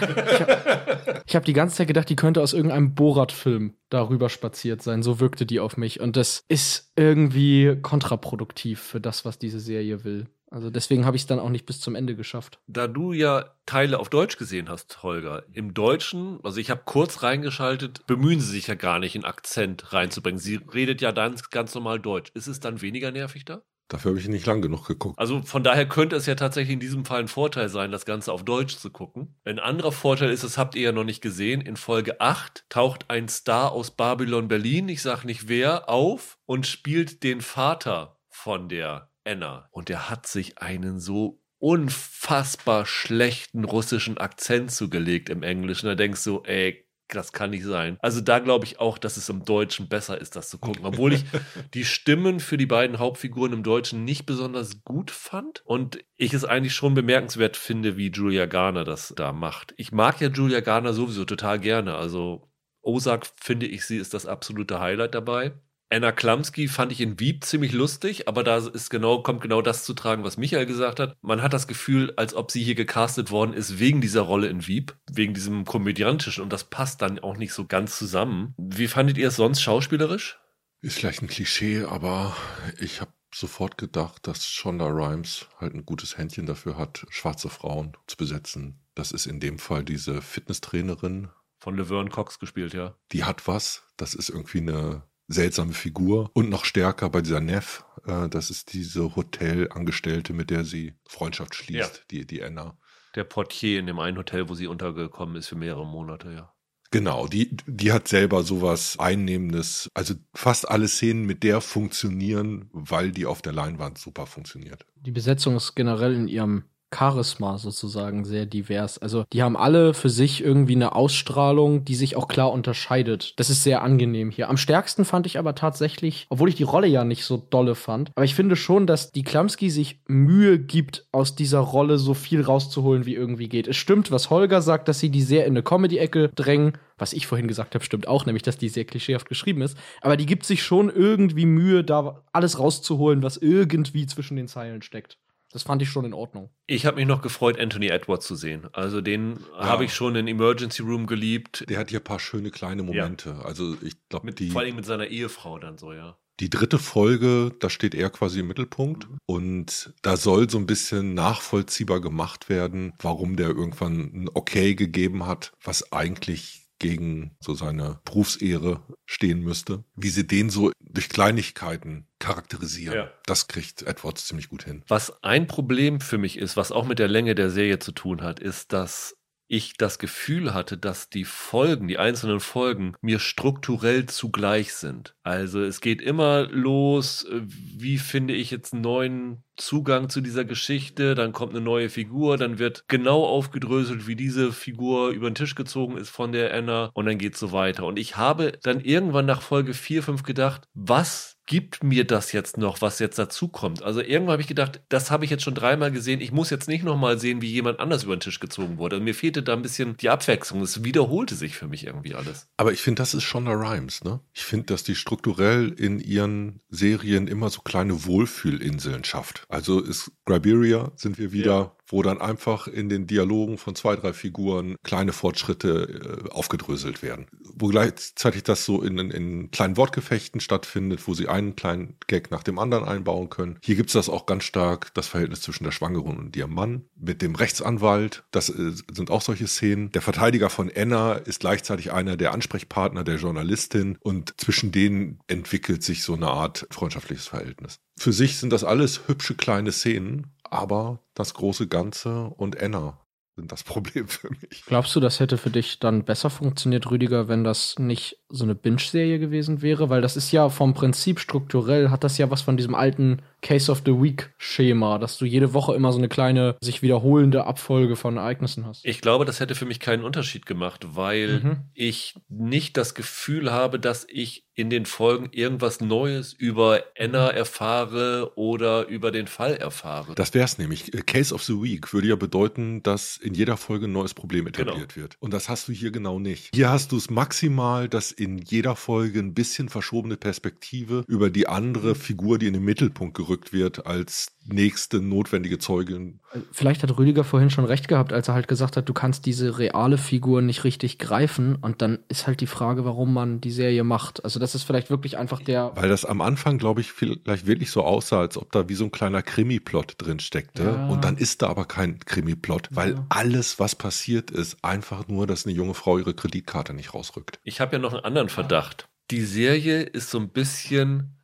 Speaker 2: Ich habe hab die ganze Zeit gedacht, die könnte aus irgendeinem Borat-Film darüber spaziert sein. So wirkte die auf mich. Und das ist irgendwie kontraproduktiv für das, was diese Serie will. Also deswegen habe ich es dann auch nicht bis zum Ende geschafft.
Speaker 1: Da du ja Teile auf Deutsch gesehen hast, Holger, im Deutschen, also ich habe kurz reingeschaltet, bemühen sie sich ja gar nicht, einen Akzent reinzubringen. Sie redet ja dann ganz normal Deutsch. Ist es dann weniger nervig da?
Speaker 3: Dafür habe ich nicht lang genug geguckt.
Speaker 1: Also von daher könnte es ja tatsächlich in diesem Fall ein Vorteil sein, das Ganze auf Deutsch zu gucken. Ein anderer Vorteil ist, das habt ihr ja noch nicht gesehen, in Folge 8 taucht ein Star aus Babylon Berlin, ich sag nicht wer, auf und spielt den Vater von der Anna. Und er hat sich einen so unfassbar schlechten russischen Akzent zugelegt im Englischen. Da denkst du, ey, das kann nicht sein. Also da glaube ich auch, dass es im Deutschen besser ist, das zu gucken. Obwohl ich die Stimmen für die beiden Hauptfiguren im Deutschen nicht besonders gut fand und ich es eigentlich schon bemerkenswert finde, wie Julia Garner das da macht. Ich mag ja Julia Garner sowieso total gerne. Also Ozark finde ich, sie ist das absolute Highlight dabei. Anna Klamski fand ich in Wieb ziemlich lustig, aber da ist genau, kommt genau das zu tragen, was Michael gesagt hat. Man hat das Gefühl, als ob sie hier gecastet worden ist wegen dieser Rolle in Wieb, wegen diesem komödiantischen und das passt dann auch nicht so ganz zusammen. Wie fandet ihr es sonst schauspielerisch?
Speaker 3: Ist vielleicht ein Klischee, aber ich habe sofort gedacht, dass Shonda Rhimes halt ein gutes Händchen dafür hat, schwarze Frauen zu besetzen. Das ist in dem Fall diese Fitnesstrainerin.
Speaker 1: Von Laverne Cox gespielt, ja.
Speaker 3: Die hat was. Das ist irgendwie eine seltsame Figur und noch stärker bei dieser Neff, äh, das ist diese Hotelangestellte, mit der sie Freundschaft schließt, ja. die, die Anna.
Speaker 1: Der Portier in dem einen Hotel, wo sie untergekommen ist für mehrere Monate, ja.
Speaker 3: Genau, die, die hat selber sowas Einnehmendes. Also fast alle Szenen mit der funktionieren, weil die auf der Leinwand super funktioniert.
Speaker 2: Die Besetzung ist generell in ihrem Charisma sozusagen sehr divers. Also die haben alle für sich irgendwie eine Ausstrahlung, die sich auch klar unterscheidet. Das ist sehr angenehm hier. Am stärksten fand ich aber tatsächlich, obwohl ich die Rolle ja nicht so dolle fand, aber ich finde schon, dass die Klamski sich Mühe gibt, aus dieser Rolle so viel rauszuholen, wie irgendwie geht. Es stimmt, was Holger sagt, dass sie die sehr in eine Comedy-Ecke drängen. Was ich vorhin gesagt habe, stimmt auch, nämlich, dass die sehr klischeehaft geschrieben ist. Aber die gibt sich schon irgendwie Mühe, da alles rauszuholen, was irgendwie zwischen den Zeilen steckt. Das fand ich schon in Ordnung.
Speaker 1: Ich habe mich noch gefreut, Anthony Edwards zu sehen. Also den ja. habe ich schon in Emergency Room geliebt.
Speaker 3: Der hat hier ein paar schöne kleine Momente. Ja. Also ich glaube,
Speaker 1: die vor allem mit seiner Ehefrau dann so, ja.
Speaker 3: Die dritte Folge, da steht er quasi im Mittelpunkt mhm. und da soll so ein bisschen nachvollziehbar gemacht werden, warum der irgendwann ein Okay gegeben hat, was eigentlich gegen so seine Berufsehre stehen müsste, wie sie den so durch Kleinigkeiten charakterisieren. Ja. Das kriegt Edwards ziemlich gut hin.
Speaker 1: Was ein Problem für mich ist, was auch mit der Länge der Serie zu tun hat, ist, dass ich das Gefühl hatte, dass die Folgen, die einzelnen Folgen mir strukturell zugleich sind. Also es geht immer los, wie finde ich jetzt einen neuen Zugang zu dieser Geschichte, dann kommt eine neue Figur, dann wird genau aufgedröselt, wie diese Figur über den Tisch gezogen ist von der Anna und dann geht's so weiter. Und ich habe dann irgendwann nach Folge 4, 5 gedacht, was gibt mir das jetzt noch, was jetzt dazu kommt. Also irgendwann habe ich gedacht, das habe ich jetzt schon dreimal gesehen. Ich muss jetzt nicht nochmal sehen, wie jemand anders über den Tisch gezogen wurde. Also mir fehlte da ein bisschen die Abwechslung. Es wiederholte sich für mich irgendwie alles.
Speaker 3: Aber ich finde, das ist Shonda Rhimes, ne? Ich finde, dass die strukturell in ihren Serien immer so kleine Wohlfühlinseln schafft. Also ist Griberia sind wir wieder, ja wo dann einfach in den Dialogen von zwei, drei Figuren kleine Fortschritte äh, aufgedröselt werden. Wo gleichzeitig das so in, in kleinen Wortgefechten stattfindet, wo sie einen kleinen Gag nach dem anderen einbauen können. Hier gibt's das auch ganz stark, das Verhältnis zwischen der Schwangeren und ihrem Mann. Mit dem Rechtsanwalt, das äh, sind auch solche Szenen. Der Verteidiger von Anna ist gleichzeitig einer der Ansprechpartner der Journalistin und zwischen denen entwickelt sich so eine Art freundschaftliches Verhältnis. Für sich sind das alles hübsche kleine Szenen, aber das große Ganze und Enna sind das Problem für mich.
Speaker 2: Glaubst du, das hätte für dich dann besser funktioniert, Rüdiger, wenn das nicht so eine Binge-Serie gewesen wäre? Weil das ist ja vom Prinzip strukturell, hat das ja was von diesem alten Case of the Week-Schema, dass du jede Woche immer so eine kleine, sich wiederholende Abfolge von Ereignissen hast.
Speaker 1: Ich glaube, das hätte für mich keinen Unterschied gemacht, weil mhm. ich nicht das Gefühl habe, dass ich in den Folgen irgendwas Neues über Anna mhm. erfahre oder über den Fall erfahre.
Speaker 3: Das wäre es nämlich. Case of the Week würde ja bedeuten, dass in jeder Folge ein neues Problem etabliert genau. wird. Und das hast du hier genau nicht. Hier hast du es maximal, dass in jeder Folge ein bisschen verschobene Perspektive über die andere. Figur, die in den Mittelpunkt gerückt wird, als nächste notwendige Zeugin.
Speaker 2: Vielleicht hat Rüdiger vorhin schon recht gehabt, als er halt gesagt hat, du kannst diese reale Figur nicht richtig greifen und dann ist halt die Frage, warum man die Serie macht. Also das ist vielleicht wirklich einfach der.
Speaker 3: Weil das am Anfang, glaube ich, vielleicht wirklich so aussah, als ob da wie so ein kleiner Krimi-Plot drin steckte. Ja. Und dann ist da aber kein Krimi-Plot, weil ja. alles, was passiert ist, einfach nur, dass eine junge Frau ihre Kreditkarte nicht rausrückt.
Speaker 1: Ich habe ja noch einen anderen Verdacht. Die Serie ist so ein bisschen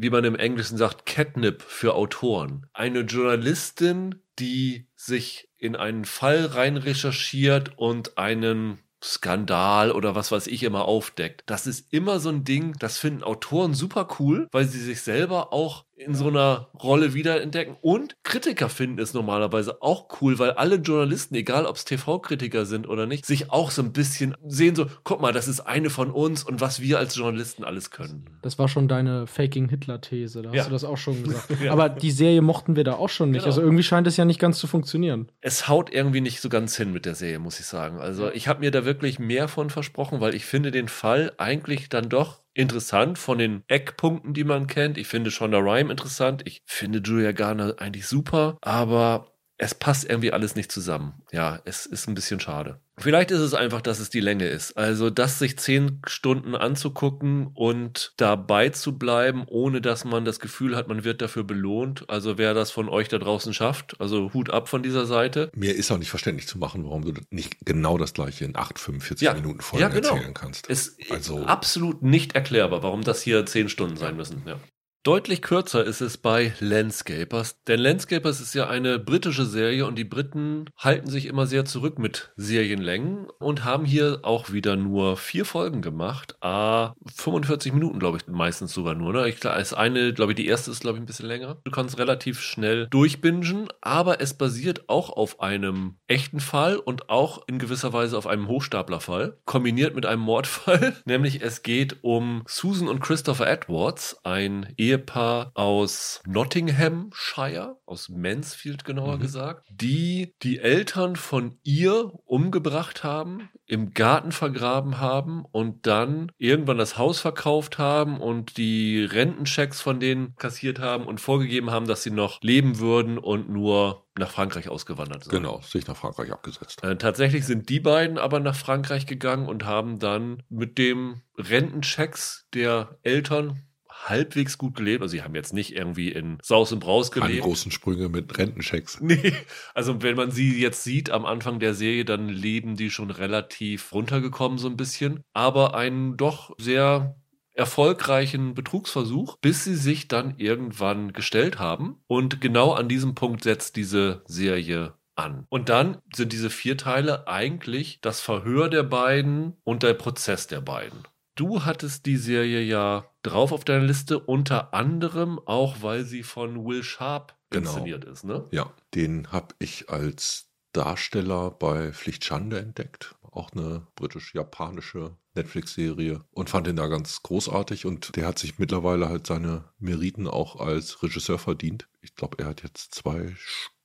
Speaker 1: wie man im Englischen sagt, Catnip für Autoren. Eine Journalistin, die sich in einen Fall rein recherchiert und einen Skandal oder was weiß ich immer aufdeckt. Das ist immer so ein Ding, das finden Autoren super cool, weil sie sich selber auch in so einer Rolle wiederentdecken. Und Kritiker finden es normalerweise auch cool, weil alle Journalisten, egal ob es TV-Kritiker sind oder nicht, sich auch so ein bisschen sehen so, guck mal, das ist eine von uns und was wir als Journalisten alles können.
Speaker 2: Das war schon deine Faking-Hitler-These, da hast ja. du das auch schon gesagt. ja. Aber die Serie mochten wir da auch schon nicht. Genau. Also irgendwie scheint es ja nicht ganz zu funktionieren.
Speaker 1: Es haut irgendwie nicht so ganz hin mit der Serie, muss ich sagen. Also ich habe mir da wirklich mehr von versprochen, weil ich finde den Fall eigentlich dann doch interessant von den Eckpunkten, die man kennt. Ich finde Shonda Rhyme interessant. Ich finde Julia Garner eigentlich super, aber es passt irgendwie alles nicht zusammen. Ja, es ist ein bisschen schade. Vielleicht ist es einfach, dass es die Länge ist. Also, das sich zehn Stunden anzugucken und dabei zu bleiben, ohne dass man das Gefühl hat, man wird dafür belohnt. Also, wer das von euch da draußen schafft, also Hut ab von dieser Seite.
Speaker 3: Mir ist auch nicht verständlich zu machen, warum du nicht genau das gleiche in 8, 45 ja, Minuten Folgen ja, genau. erzählen kannst.
Speaker 1: Es ist also, absolut nicht erklärbar, warum das hier zehn Stunden sein müssen. Ja. Deutlich kürzer ist es bei Landscapers, denn Landscapers ist ja eine britische Serie und die Briten halten sich immer sehr zurück mit Serienlängen und haben hier auch wieder nur vier Folgen gemacht. Ah, 45 Minuten, glaube ich, meistens sogar nur. Ne? Ich, als eine, glaube ich, die erste ist, glaube ich, ein bisschen länger. Du kannst relativ schnell durchbingen, aber es basiert auch auf einem echten Fall und auch in gewisser Weise auf einem Hochstaplerfall, kombiniert mit einem Mordfall. Nämlich es geht um Susan und Christopher Edwards, ein Ehe Ehepaar aus Nottinghamshire, aus Mansfield genauer mhm. gesagt, die die Eltern von ihr umgebracht haben, im Garten vergraben haben und dann irgendwann das Haus verkauft haben und die Rentenchecks von denen kassiert haben und vorgegeben haben, dass sie noch leben würden und nur nach Frankreich ausgewandert sind.
Speaker 3: Genau, sich nach Frankreich abgesetzt.
Speaker 1: Äh, tatsächlich sind die beiden aber nach Frankreich gegangen und haben dann mit dem Rentenchecks der Eltern halbwegs gut gelebt. Also sie haben jetzt nicht irgendwie in Saus und Braus gelebt.
Speaker 3: Keine großen Sprünge mit Rentenchecks.
Speaker 1: Nee, also wenn man sie jetzt sieht am Anfang der Serie, dann leben die schon relativ runtergekommen so ein bisschen. Aber einen doch sehr erfolgreichen Betrugsversuch, bis sie sich dann irgendwann gestellt haben. Und genau an diesem Punkt setzt diese Serie an. Und dann sind diese vier Teile eigentlich das Verhör der beiden und der Prozess der beiden. Du hattest die Serie ja drauf auf deiner Liste, unter anderem auch, weil sie von Will Sharp
Speaker 3: Genau.
Speaker 1: inszeniert ist, ne?
Speaker 3: Ja, den habe ich als Darsteller bei Pflicht Schande entdeckt. Auch eine britisch-japanische Netflix-Serie und fand ihn da ganz großartig und der hat sich mittlerweile halt seine Meriten auch als Regisseur verdient. Ich glaube, er hat jetzt zwei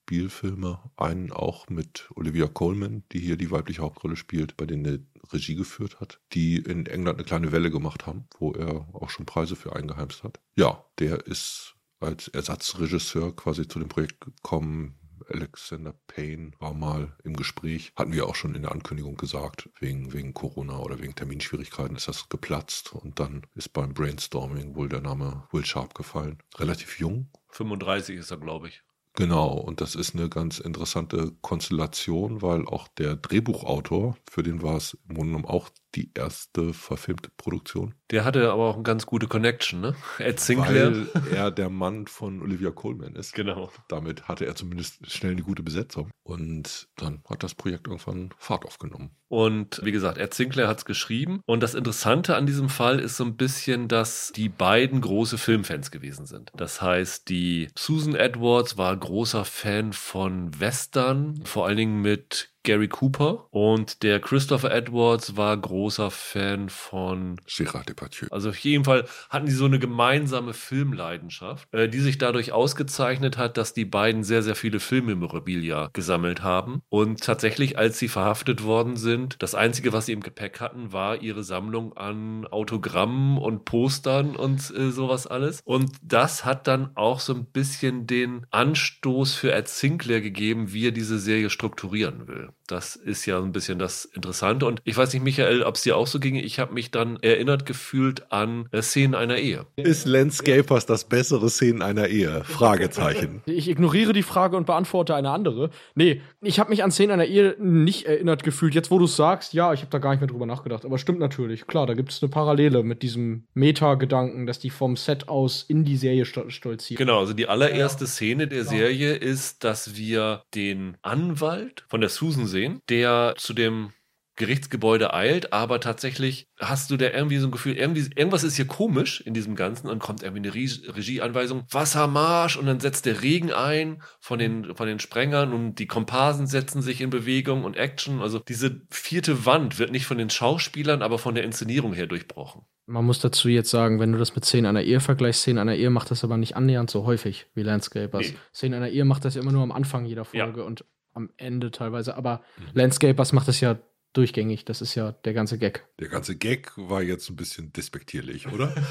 Speaker 3: Spielfilme, einen auch mit Olivia Colman, die hier die weibliche Hauptrolle spielt, bei denen er Regie geführt hat, die in England eine kleine Welle gemacht haben, wo er auch schon Preise für eingeheimst hat. Ja, der ist als Ersatzregisseur quasi zu dem Projekt gekommen. Alexander Payne war mal im Gespräch. Hatten wir auch schon in der Ankündigung gesagt. Wegen, wegen Corona oder wegen Terminschwierigkeiten ist das geplatzt. Und dann ist beim Brainstorming wohl der Name Will Sharp gefallen. Relativ jung.
Speaker 1: 35 ist er, glaube ich.
Speaker 3: Genau. Und das ist eine ganz interessante Konstellation, weil auch der Drehbuchautor, für den war es im Grunde genommen auch die erste verfilmte Produktion.
Speaker 1: Der hatte aber auch eine ganz gute Connection, ne? Ed Sinclair.
Speaker 3: Weil er der Mann von Olivia Colman ist.
Speaker 1: Genau.
Speaker 3: Damit hatte er zumindest schnell eine gute Besetzung. Und dann hat das Projekt irgendwann Fahrt aufgenommen.
Speaker 1: Und wie gesagt, Ed Sinclair hat es geschrieben. Und das Interessante an diesem Fall ist so ein bisschen, dass die beiden große Filmfans gewesen sind. Das heißt, die Susan Edwards war großer Fan von Western, vor allen Dingen mit Gary Cooper. Und der Christopher Edwards war großer Fan von
Speaker 3: Gérard Depardieu.
Speaker 1: also auf jeden Fall hatten die so eine gemeinsame Filmleidenschaft, äh, die sich dadurch ausgezeichnet hat, dass die beiden sehr, sehr viele Filmmemorabilia gesammelt haben. Und tatsächlich, als sie verhaftet worden sind, das Einzige, was sie im Gepäck hatten, war ihre Sammlung an Autogrammen und Postern und äh, sowas alles. Und das hat dann auch so ein bisschen den Anstoß für Ed Sinclair gegeben, wie er diese Serie strukturieren will. Das ist ja ein bisschen das Interessante. Und ich weiß nicht, Michael, ob es dir auch so ging. Ich habe mich dann erinnert gefühlt an äh, Szenen einer Ehe.
Speaker 3: Ist Landscapers das bessere Szenen einer Ehe? Fragezeichen.
Speaker 2: Ich ignoriere die Frage und beantworte eine andere. Nee, ich habe mich an Szenen einer Ehe nicht erinnert gefühlt. Jetzt, wo du es sagst, ja, ich habe da gar nicht mehr drüber nachgedacht. Aber stimmt natürlich. Klar, da gibt es eine Parallele mit diesem Meta-Gedanken, dass die vom Set aus in die Serie sto- stolzieren.
Speaker 1: Genau, also die allererste Szene der Serie ist, dass wir den Anwalt von der Susan sehen, der zu dem Gerichtsgebäude eilt, aber tatsächlich hast du da irgendwie so ein Gefühl, irgendwie, irgendwas ist hier komisch in diesem Ganzen und kommt irgendwie eine Regieanweisung, Wassermarsch und dann setzt der Regen ein von den, von den Sprengern und die Komparsen setzen sich in Bewegung und Action. Also diese vierte Wand wird nicht von den Schauspielern, aber von der Inszenierung her durchbrochen.
Speaker 2: Man muss dazu jetzt sagen, wenn du das mit Szenen einer Ehe vergleichst, Szenen einer Ehe macht das aber nicht annähernd so häufig wie Landscapers.
Speaker 1: Nee.
Speaker 2: Szenen einer Ehe macht das ja immer nur am Anfang jeder
Speaker 1: Ja.
Speaker 2: Folge und am Ende teilweise. Aber Landscapers macht das ja durchgängig. Das ist ja der ganze Gag.
Speaker 3: Der ganze Gag war jetzt ein bisschen despektierlich, oder?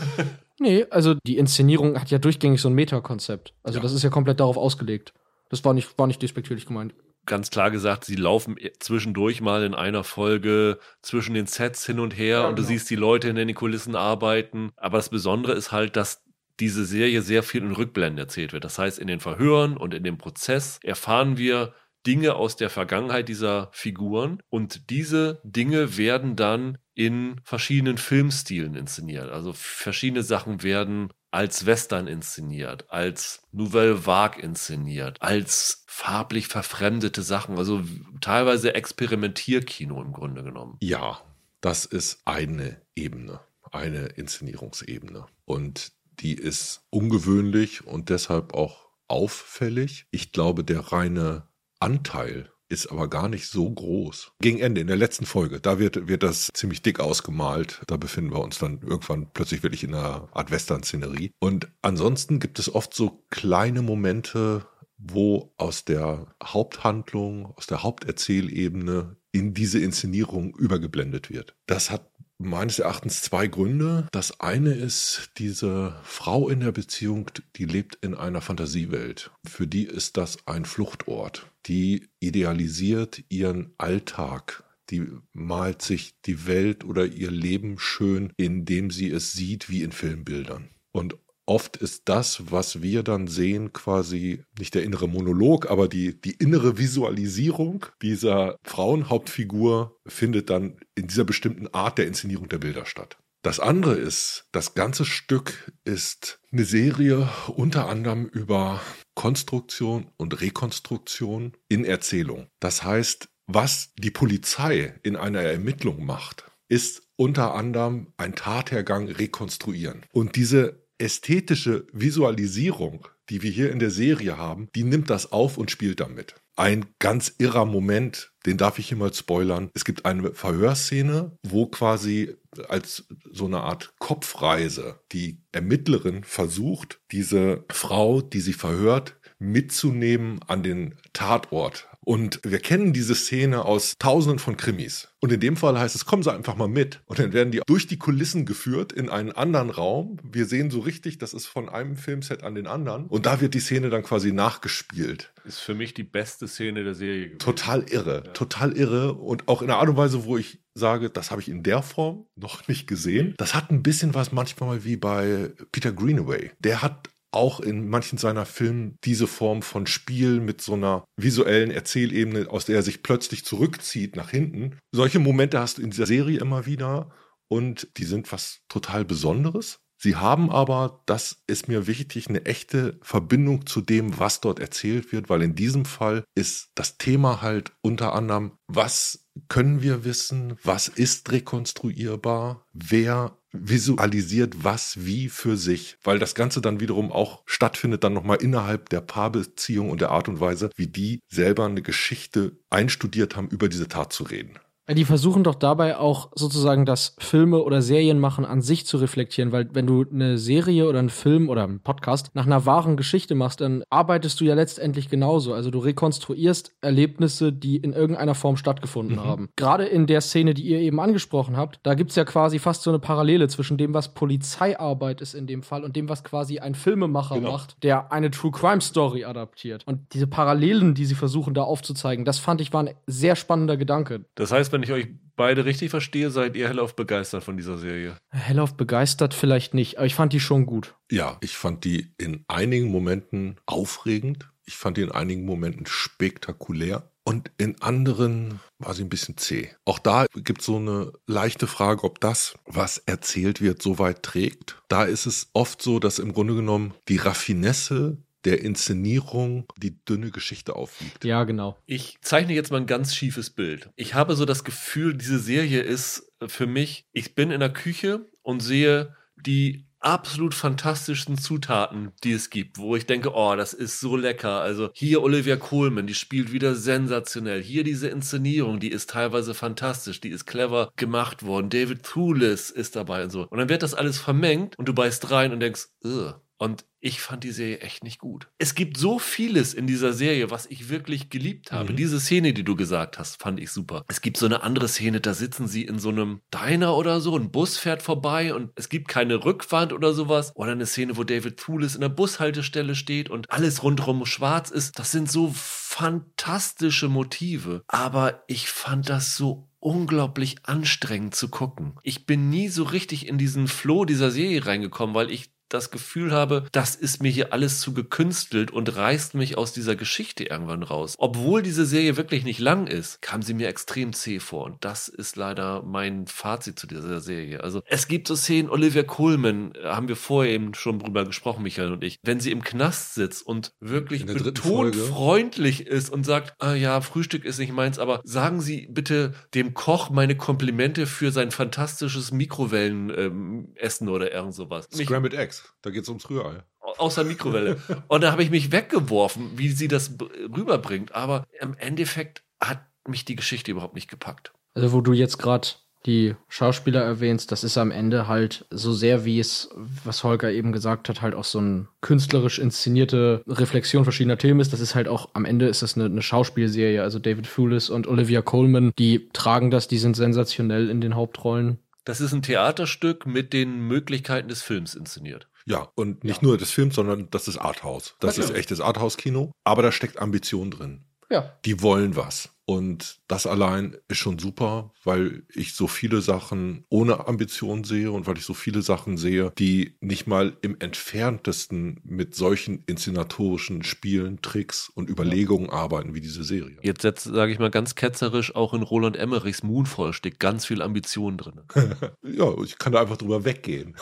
Speaker 2: Nee, also die Inszenierung hat ja durchgängig so ein Meta-Konzept. Also
Speaker 3: Ja.
Speaker 2: das ist ja komplett darauf ausgelegt. Das war nicht, war nicht despektierlich gemeint.
Speaker 1: ganz klar gesagt, sie laufen zwischendurch mal in einer Folge zwischen den Sets hin und her
Speaker 2: Ja,
Speaker 1: und du
Speaker 2: genau.
Speaker 1: siehst die Leute in den Kulissen arbeiten. Aber das Besondere ist halt, dass diese Serie sehr viel in Rückblenden erzählt wird. Das heißt, in den Verhören und in dem Prozess erfahren wir Dinge aus der Vergangenheit dieser Figuren und diese Dinge werden dann in verschiedenen Filmstilen inszeniert. Also verschiedene Sachen werden als Western inszeniert, als Nouvelle Vague inszeniert, als farblich verfremdete Sachen, also teilweise Experimentierkino im Grunde genommen.
Speaker 3: Ja, das ist eine Ebene, eine Inszenierungsebene. Und die ist ungewöhnlich und deshalb auch auffällig. Ich glaube, der reine Anteil ist aber gar nicht so groß. Gegen Ende, in der letzten Folge, da wird, wird das ziemlich dick ausgemalt. Da befinden wir uns dann irgendwann plötzlich wirklich in einer Art Western-Szenerie. Und ansonsten gibt es oft so kleine Momente, wo aus der Haupthandlung, aus der Haupterzählebene in diese Inszenierung übergeblendet wird. Das hat meines Erachtens zwei Gründe. Das eine ist, diese Frau in der Beziehung, die lebt in einer Fantasiewelt. Für die ist das ein Fluchtort. Die idealisiert ihren Alltag. Die malt sich die Welt oder ihr Leben schön, indem sie es sieht wie in Filmbildern. Und oft ist das, was wir dann sehen, quasi nicht der innere Monolog, aber die, die innere Visualisierung dieser Frauenhauptfigur findet dann in dieser bestimmten Art der Inszenierung der Bilder statt. Das andere ist, das ganze Stück ist eine Serie unter anderem über Konstruktion und Rekonstruktion in Erzählung. Das heißt, was die Polizei in einer Ermittlung macht, ist unter anderem einen Tathergang rekonstruieren. Und diese ästhetische Visualisierung, die wir hier in der Serie haben, die nimmt das auf und spielt damit. Ein ganz irrer Moment, den darf ich hier mal spoilern. Es gibt eine Verhörszene, wo quasi als so eine Art Kopfreise die Ermittlerin versucht, diese Frau, die sie verhört, mitzunehmen an den Tatort, und wir kennen diese Szene aus tausenden von Krimis. Und in dem Fall heißt es, kommen Sie einfach mal mit. Und dann werden die durch die Kulissen geführt in einen anderen Raum. Wir sehen so richtig, das ist von einem Filmset an den anderen. Und da wird die Szene dann quasi nachgespielt.
Speaker 1: Ist für mich die beste Szene der Serie. Gewesen.
Speaker 3: Total irre, ja. total irre. Und auch in einer Art und Weise, wo ich sage, das habe ich in der Form noch nicht gesehen. Das hat ein bisschen was manchmal wie bei Peter Greenaway. Der hat auch in manchen seiner Filme diese Form von Spiel mit so einer visuellen Erzählebene, aus der er sich plötzlich zurückzieht nach hinten. Solche Momente hast du in dieser Serie immer wieder und die sind was total Besonderes. Sie haben aber, das ist mir wichtig, eine echte Verbindung zu dem, was dort erzählt wird, weil in diesem Fall ist das Thema halt unter anderem, was können wir wissen, was ist rekonstruierbar, wer visualisiert was wie für sich, weil das Ganze dann wiederum auch stattfindet dann nochmal innerhalb der Paarbeziehung und der Art und Weise, wie die selber eine Geschichte einstudiert haben, über diese Tat zu reden.
Speaker 2: Die versuchen doch dabei auch sozusagen das Filme oder Serien machen an sich zu reflektieren, weil wenn du eine Serie oder einen Film oder einen Podcast nach einer wahren Geschichte machst, dann arbeitest du ja letztendlich genauso. Also du rekonstruierst Erlebnisse, die in irgendeiner Form stattgefunden mhm. haben. Gerade in der Szene, die ihr eben angesprochen habt, da gibt's ja quasi fast so eine Parallele zwischen dem, was Polizeiarbeit ist in dem Fall und dem, was quasi ein Filmemacher genau. macht, der eine True Crime Story adaptiert. Und diese Parallelen, die sie versuchen da aufzuzeigen, das fand ich war ein sehr spannender Gedanke.
Speaker 1: Das heißt, wenn ich euch beide richtig verstehe, seid ihr hellauf begeistert von dieser Serie.
Speaker 2: Hellauf begeistert vielleicht nicht, aber ich fand die schon gut.
Speaker 3: Ja, ich fand die in einigen Momenten aufregend. Ich fand die in einigen Momenten spektakulär. Und in anderen war sie ein bisschen zäh. Auch da gibt es so eine leichte Frage, ob das, was erzählt wird, so weit trägt. Da ist es oft so, dass im Grunde genommen die Raffinesse der Inszenierung die dünne Geschichte aufwiegt.
Speaker 2: Ja, genau.
Speaker 1: Ich zeichne jetzt mal ein ganz schiefes Bild. Ich habe so das Gefühl, diese Serie ist für mich, ich bin in der Küche und sehe die absolut fantastischsten Zutaten, die es gibt, wo ich denke, oh, das ist so lecker. Also hier Olivia Colman, die spielt wieder sensationell. Hier diese Inszenierung, die ist teilweise fantastisch, die ist clever gemacht worden. David Thewlis ist dabei und so. Und dann wird das alles vermengt und du beißt rein und denkst, Ugh. Und ich fand die Serie echt nicht gut. Es gibt so vieles in dieser Serie, was ich wirklich geliebt habe. Mhm. Diese Szene, die du gesagt hast, fand ich super. Es gibt so eine andere Szene, da sitzen sie in so einem Diner oder so, ein Bus fährt vorbei und es gibt keine Rückwand oder sowas. Oder eine Szene, wo David Thulis in der Bushaltestelle steht und alles rundherum schwarz ist. Das sind so fantastische Motive. Aber ich fand das so unglaublich anstrengend zu gucken. Ich bin nie so richtig in diesen Flow dieser Serie reingekommen, weil ich das Gefühl habe, das ist mir hier alles zu gekünstelt und reißt mich aus dieser Geschichte irgendwann raus. Obwohl diese Serie wirklich nicht lang ist, kam sie mir extrem zäh vor. Und das ist leider mein Fazit zu dieser Serie. Also es gibt so Szenen, Olivia Coleman, äh, haben wir vorher eben schon drüber gesprochen, Michael und ich, wenn sie im Knast sitzt und wirklich betont freundlich ist und sagt, ah ja, Frühstück ist nicht meins, aber sagen Sie bitte dem Koch meine Komplimente für sein fantastisches Mikrowellenessen ähm, oder irgend sowas.
Speaker 3: Scrambled Eggs. Da geht es ums Rührei.
Speaker 1: Außer Mikrowelle. Und da habe ich mich weggeworfen, wie sie das rüberbringt. Aber im Endeffekt hat mich die Geschichte überhaupt nicht gepackt.
Speaker 2: Also, wo du jetzt gerade die Schauspieler erwähnst, das ist am Ende halt so sehr, wie es, was Holger eben gesagt hat, halt auch so eine künstlerisch inszenierte Reflexion verschiedener Themen ist. Das ist halt auch, am Ende ist das eine, eine Schauspielserie. Also David Thewlis und Olivia Colman, die tragen das, die sind sensationell in den Hauptrollen.
Speaker 1: Das ist ein Theaterstück mit den Möglichkeiten des Films inszeniert.
Speaker 3: Ja, und nicht ja. nur des Films, sondern das ist Arthouse. Das Natürlich. ist echtes Arthouse-Kino. Aber da steckt Ambition drin.
Speaker 2: Ja.
Speaker 3: Die wollen was. Und das allein ist schon super, weil ich so viele Sachen ohne Ambition sehe und weil ich so viele Sachen sehe, die nicht mal im entferntesten mit solchen inszenatorischen Spielen, Tricks und Überlegungen arbeiten wie diese Serie.
Speaker 1: Jetzt sage ich mal ganz ketzerisch, auch in Roland Emmerichs Moonfall steckt ganz viel Ambition drin.
Speaker 3: ja, ich kann da einfach drüber weggehen.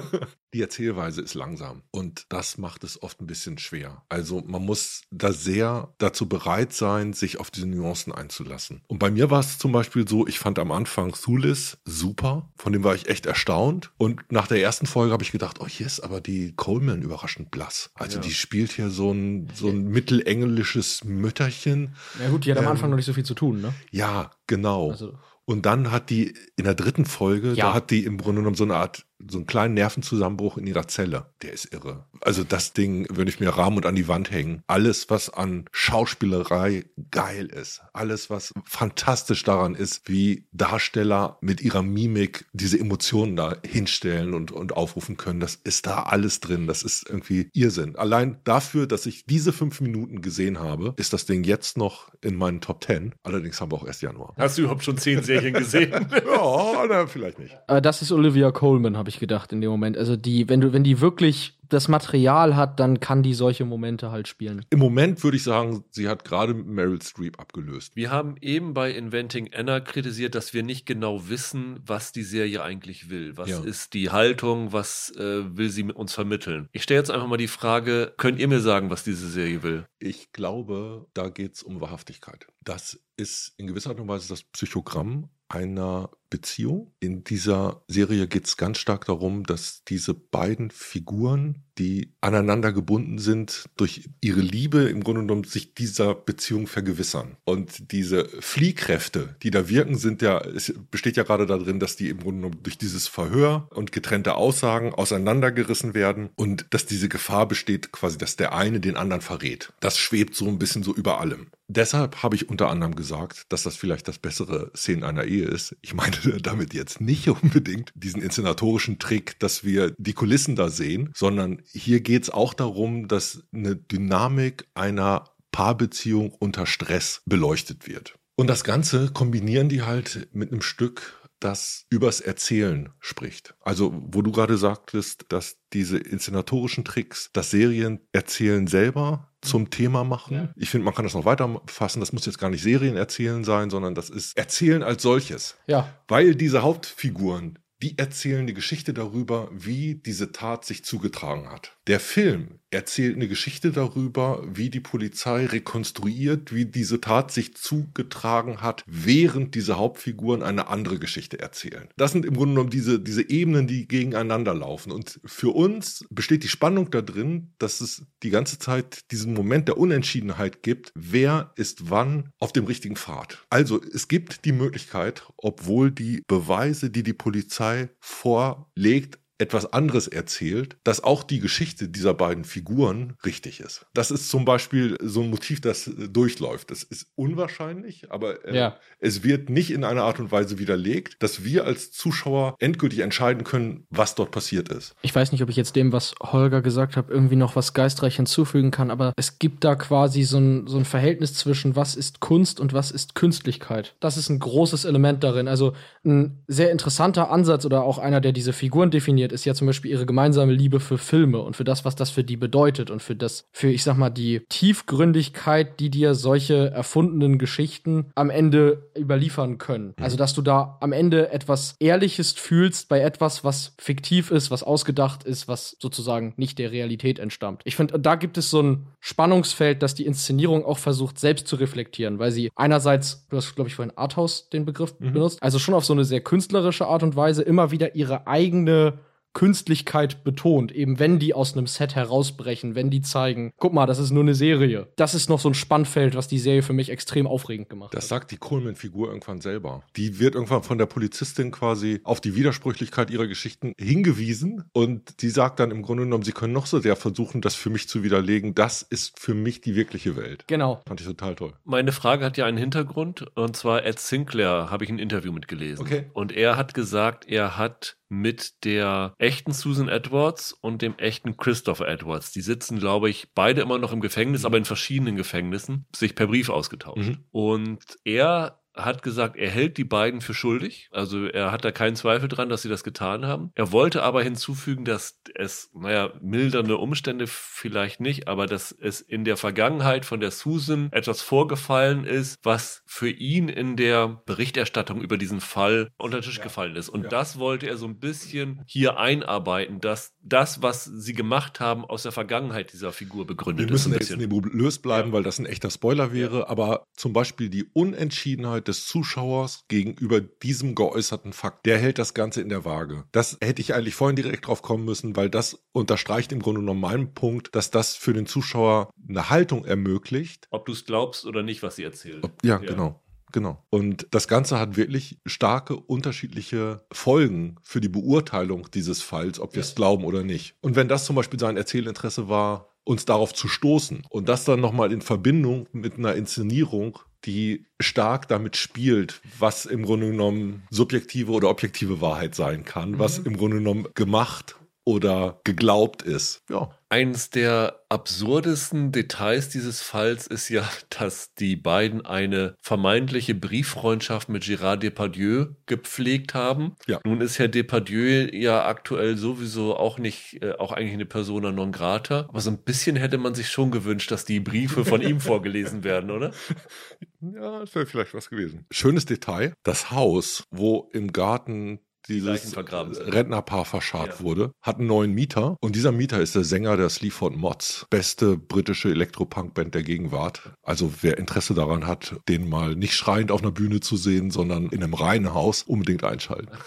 Speaker 3: die Erzählweise ist langsam und das macht es oft ein bisschen schwer. Also man muss da sehr dazu bereit sein, sich auf diese Nuancen einzulassen. Und bei mir war es zum Beispiel so, ich fand am Anfang Thulis super, von dem war ich echt erstaunt und nach der ersten Folge habe ich gedacht, oh hier ist aber die Coleman überraschend blass. Also ja. die spielt hier so ein, so ein mittelenglisches Mütterchen.
Speaker 2: Ja gut, die hat am ähm, Anfang noch nicht so viel zu tun, ne?
Speaker 3: Ja, genau. Also und dann hat die in der dritten Folge, ja. da hat die im Grunde genommen so eine Art so einen kleinen Nervenzusammenbruch in ihrer Zelle. Der ist irre. Also das Ding würde ich mir Rahmen und an die Wand hängen. Alles, was an Schauspielerei geil ist. Alles, was fantastisch daran ist, wie Darsteller mit ihrer Mimik diese Emotionen da hinstellen und, und aufrufen können. Das ist da alles drin. Das ist irgendwie Irrsinn. Allein dafür, dass ich diese fünf Minuten gesehen habe, ist das Ding jetzt noch in meinen Top Ten. Allerdings haben wir auch erst Januar.
Speaker 1: Hast du überhaupt schon zehn Serien gesehen?
Speaker 3: ja, na, vielleicht nicht.
Speaker 2: Äh, das ist Olivia Coleman, habe ich gedacht in dem Moment. Also die, wenn du, wenn die wirklich das Material hat, dann kann die solche Momente halt spielen.
Speaker 3: Im Moment würde ich sagen, sie hat gerade Meryl Streep abgelöst.
Speaker 1: Wir haben eben bei Inventing Anna kritisiert, dass wir nicht genau wissen, was die Serie eigentlich will. Was ja. ist die Haltung? Was äh, will sie mit uns vermitteln? Ich stelle jetzt einfach mal die Frage, könnt ihr mir sagen, was diese Serie will?
Speaker 3: Ich glaube, da geht es um Wahrhaftigkeit. Das ist in gewisser Art und Weise das Psychogramm einer Beziehung. In dieser Serie geht es ganz stark darum, dass diese beiden Figuren, die aneinander gebunden sind, durch ihre Liebe im Grunde genommen sich dieser Beziehung vergewissern. Und diese Fliehkräfte, die da wirken, sind ja, es besteht ja gerade darin, dass die im Grunde genommen durch dieses Verhör und getrennte Aussagen auseinandergerissen werden und dass diese Gefahr besteht, quasi, dass der eine den anderen verrät. Das schwebt so ein bisschen so über allem. Deshalb habe ich unter anderem gesagt, dass das vielleicht das bessere Szenen einer Ehe ist. Ich meine damit jetzt nicht unbedingt diesen inszenatorischen Trick, dass wir die Kulissen da sehen, sondern hier geht es auch darum, dass eine Dynamik einer Paarbeziehung unter Stress beleuchtet wird. Und das Ganze kombinieren die halt mit einem Stück das übers Erzählen spricht. Also, wo du gerade sagtest, dass diese inszenatorischen Tricks das Serienerzählen selber zum Thema machen. Ja. Ich finde, man kann das noch weiter fassen. Das muss jetzt gar nicht Serienerzählen sein, sondern das ist Erzählen als solches.
Speaker 2: Ja.
Speaker 3: Weil diese Hauptfiguren, die erzählen die Geschichte darüber, wie diese Tat sich zugetragen hat. Der Film erzählt eine Geschichte darüber, wie die Polizei rekonstruiert, wie diese Tat sich zugetragen hat, während diese Hauptfiguren eine andere Geschichte erzählen. Das sind im Grunde genommen diese, diese Ebenen, die gegeneinander laufen. Und für uns besteht die Spannung da drin, dass es die ganze Zeit diesen Moment der Unentschiedenheit gibt, wer ist wann auf dem richtigen Pfad. Also es gibt die Möglichkeit, obwohl die Beweise, die die Polizei vorlegt, etwas anderes erzählt, dass auch die Geschichte dieser beiden Figuren richtig ist. Das ist zum Beispiel so ein Motiv, das äh, durchläuft. Das ist unwahrscheinlich, aber äh, ja. es wird nicht in einer Art und Weise widerlegt, dass wir als Zuschauer endgültig entscheiden können, was dort passiert ist.
Speaker 2: Ich weiß nicht, ob ich jetzt dem, was Holger gesagt hat, irgendwie noch was geistreich hinzufügen kann, aber es gibt da quasi so ein, so ein Verhältnis zwischen was ist Kunst und was ist Künstlichkeit. Das ist ein großes Element darin. Also ein sehr interessanter Ansatz oder auch einer, der diese Figuren definiert definiert, ist ja zum Beispiel ihre gemeinsame Liebe für Filme und für das, was das für die bedeutet und für das, für, ich sag mal, die Tiefgründigkeit, die dir solche erfundenen Geschichten am Ende überliefern können. Mhm. Also, dass du da am Ende etwas Ehrliches fühlst bei etwas, was fiktiv ist, was ausgedacht ist, was sozusagen nicht der Realität entstammt. Ich finde, da gibt es so ein Spannungsfeld, das die Inszenierung auch versucht, selbst zu reflektieren, weil sie einerseits, du hast, glaube ich, vorhin Arthouse den Begriff mhm. benutzt, also schon auf so eine sehr künstlerische Art und Weise immer wieder ihre eigene Künstlichkeit betont, eben wenn die aus einem Set herausbrechen, wenn die zeigen, guck mal, das ist nur eine Serie. Das ist noch so ein Spannfeld, was die Serie für mich extrem aufregend gemacht
Speaker 3: das hat. Das sagt die Coleman-Figur irgendwann selber. Die wird irgendwann von der Polizistin quasi auf die Widersprüchlichkeit ihrer Geschichten hingewiesen und die sagt dann im Grunde genommen, sie können noch so sehr versuchen, das für mich zu widerlegen. Das ist für mich die wirkliche Welt.
Speaker 2: Genau.
Speaker 3: Fand ich total toll.
Speaker 1: Meine Frage hat ja einen Hintergrund und zwar Ed Sinclair habe ich ein Interview mitgelesen.
Speaker 3: Okay.
Speaker 1: Und er hat gesagt, er hat mit der echten Susan Edwards und dem echten Christopher Edwards. Die sitzen, glaube ich, beide immer noch im Gefängnis, mhm. aber in verschiedenen Gefängnissen, sich per Brief ausgetauscht. Mhm. Und er hat gesagt, er hält die beiden für schuldig. Also er hat da keinen Zweifel dran, dass sie das getan haben. Er wollte aber hinzufügen, dass es, naja, mildernde Umstände vielleicht nicht, aber dass es in der Vergangenheit von der Susan etwas vorgefallen ist, was für ihn in der Berichterstattung über diesen Fall unter den Tisch ja. gefallen ist. Und ja. das wollte er so ein bisschen hier einarbeiten, dass das, was sie gemacht haben, aus der Vergangenheit dieser Figur begründet
Speaker 3: Wir müssen ist. jetzt nebulös bleiben, ja. weil das ein echter Spoiler wäre, aber zum Beispiel die Unentschiedenheit des Zuschauers gegenüber diesem geäußerten Fakt, der hält das Ganze in der Waage. Das hätte ich eigentlich vorhin direkt drauf kommen müssen, weil das unterstreicht im Grunde genommen meinen Punkt, dass das für den Zuschauer eine Haltung ermöglicht.
Speaker 1: Ob du es glaubst oder nicht, was sie erzählt. Ob,
Speaker 3: ja, ja, genau. Genau. Und das Ganze hat wirklich starke unterschiedliche Folgen für die Beurteilung dieses Falls, ob wir es glauben oder nicht. Und wenn das zum Beispiel sein Erzählinteresse war, uns darauf zu stoßen und das dann nochmal in Verbindung mit einer Inszenierung, die stark damit spielt, was im Grunde genommen subjektive oder objektive Wahrheit sein kann, mhm. was im Grunde genommen gemacht oder geglaubt ist.
Speaker 1: Ja. Eines der absurdesten Details dieses Falls ist ja, dass die beiden eine vermeintliche Brieffreundschaft mit Gérard Depardieu gepflegt haben. Ja. Nun ist Herr Depardieu ja aktuell sowieso auch nicht, äh, auch eigentlich eine Persona non grata. Aber so ein bisschen hätte man sich schon gewünscht, dass die Briefe von ihm vorgelesen werden, oder?
Speaker 3: Ja, das wäre vielleicht was gewesen. Schönes Detail. Das Haus, wo im Garten dieses Rentnerpaar verscharrt ja. wurde, hat einen neuen Mieter und dieser Mieter ist der Sänger der Sleaford Mods, beste britische Elektropunk-Band der Gegenwart. Also wer Interesse daran hat, den mal nicht schreiend auf einer Bühne zu sehen, sondern in einem reinen Haus, unbedingt einschalten.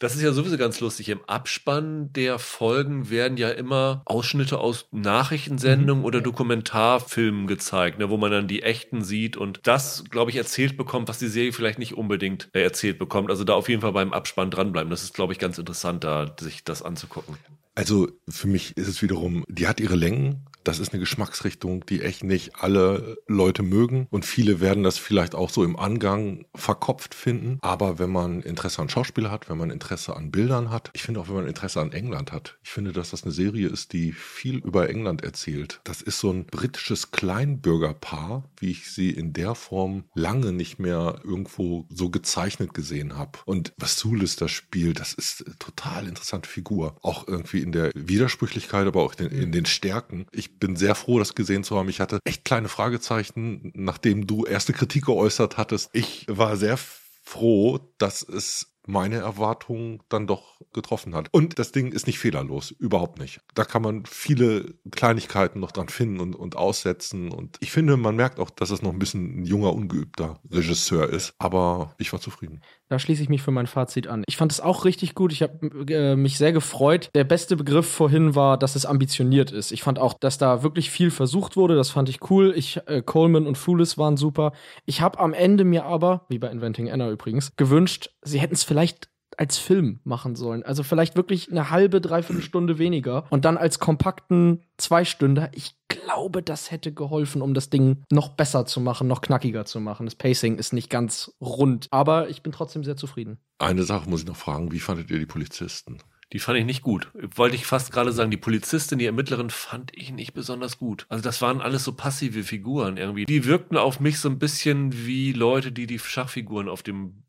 Speaker 1: Das ist ja sowieso ganz lustig. Im Abspann der Folgen werden ja immer Ausschnitte aus Nachrichtensendungen mhm. oder Dokumentarfilmen gezeigt, ne, wo man dann die echten sieht und das, glaube ich, erzählt bekommt, was die Serie vielleicht nicht unbedingt äh, erzählt bekommt. Also da auf jeden Fall beim Abspann dranbleiben bleiben. Das ist, glaube ich, ganz interessant, da sich das anzugucken.
Speaker 3: Also für mich ist es wiederum, die hat ihre Längen, das ist eine Geschmacksrichtung, die echt nicht alle Leute mögen. Und viele werden das vielleicht auch so im Angang verkopft finden. Aber wenn man Interesse an Schauspieler hat, wenn man Interesse an Bildern hat, ich finde auch, wenn man Interesse an England hat, ich finde, dass das eine Serie ist, die viel über England erzählt. Das ist so ein britisches Kleinbürgerpaar, wie ich sie in der Form lange nicht mehr irgendwo so gezeichnet gesehen habe. Und was Sulis da spielt, das ist eine total interessante Figur. Auch irgendwie in der Widersprüchlichkeit, aber auch in, in den Stärken. Ich bin sehr froh, das gesehen zu haben. Ich hatte echt kleine Fragezeichen, nachdem du erste Kritik geäußert hattest. Ich war sehr froh, dass es meine Erwartungen dann doch getroffen hat. Und das Ding ist nicht fehlerlos, überhaupt nicht. Da kann man viele Kleinigkeiten noch dran finden und, und aussetzen. Und ich finde, man merkt auch, dass es noch ein bisschen ein junger, ungeübter Regisseur ist. Aber ich war zufrieden.
Speaker 2: Da schließe ich mich für mein Fazit an. Ich fand es auch richtig gut. Ich habe äh, mich sehr gefreut. Der beste Begriff vorhin war, dass es ambitioniert ist. Ich fand auch, dass da wirklich viel versucht wurde. Das fand ich cool. Ich, äh, Coleman und Foolis waren super. Ich habe am Ende mir aber, wie bei Inventing Anna übrigens, gewünscht, sie hätten es vielleicht als Film machen sollen. Also vielleicht wirklich eine halbe, dreiviertel Stunde weniger und dann als kompakten Zweistünder. Ich glaube, das hätte geholfen, um das Ding noch besser zu machen, noch knackiger zu machen. Das Pacing ist nicht ganz rund, aber ich bin trotzdem sehr zufrieden.
Speaker 3: Eine Sache muss ich noch fragen, wie fandet ihr die Polizisten?
Speaker 1: Die fand ich nicht gut. Wollte ich fast gerade sagen, die Polizistin, die Ermittlerin fand ich nicht besonders gut. Also das waren alles so passive Figuren irgendwie. Die wirkten auf mich so ein bisschen wie Leute, die die Schachfiguren auf dem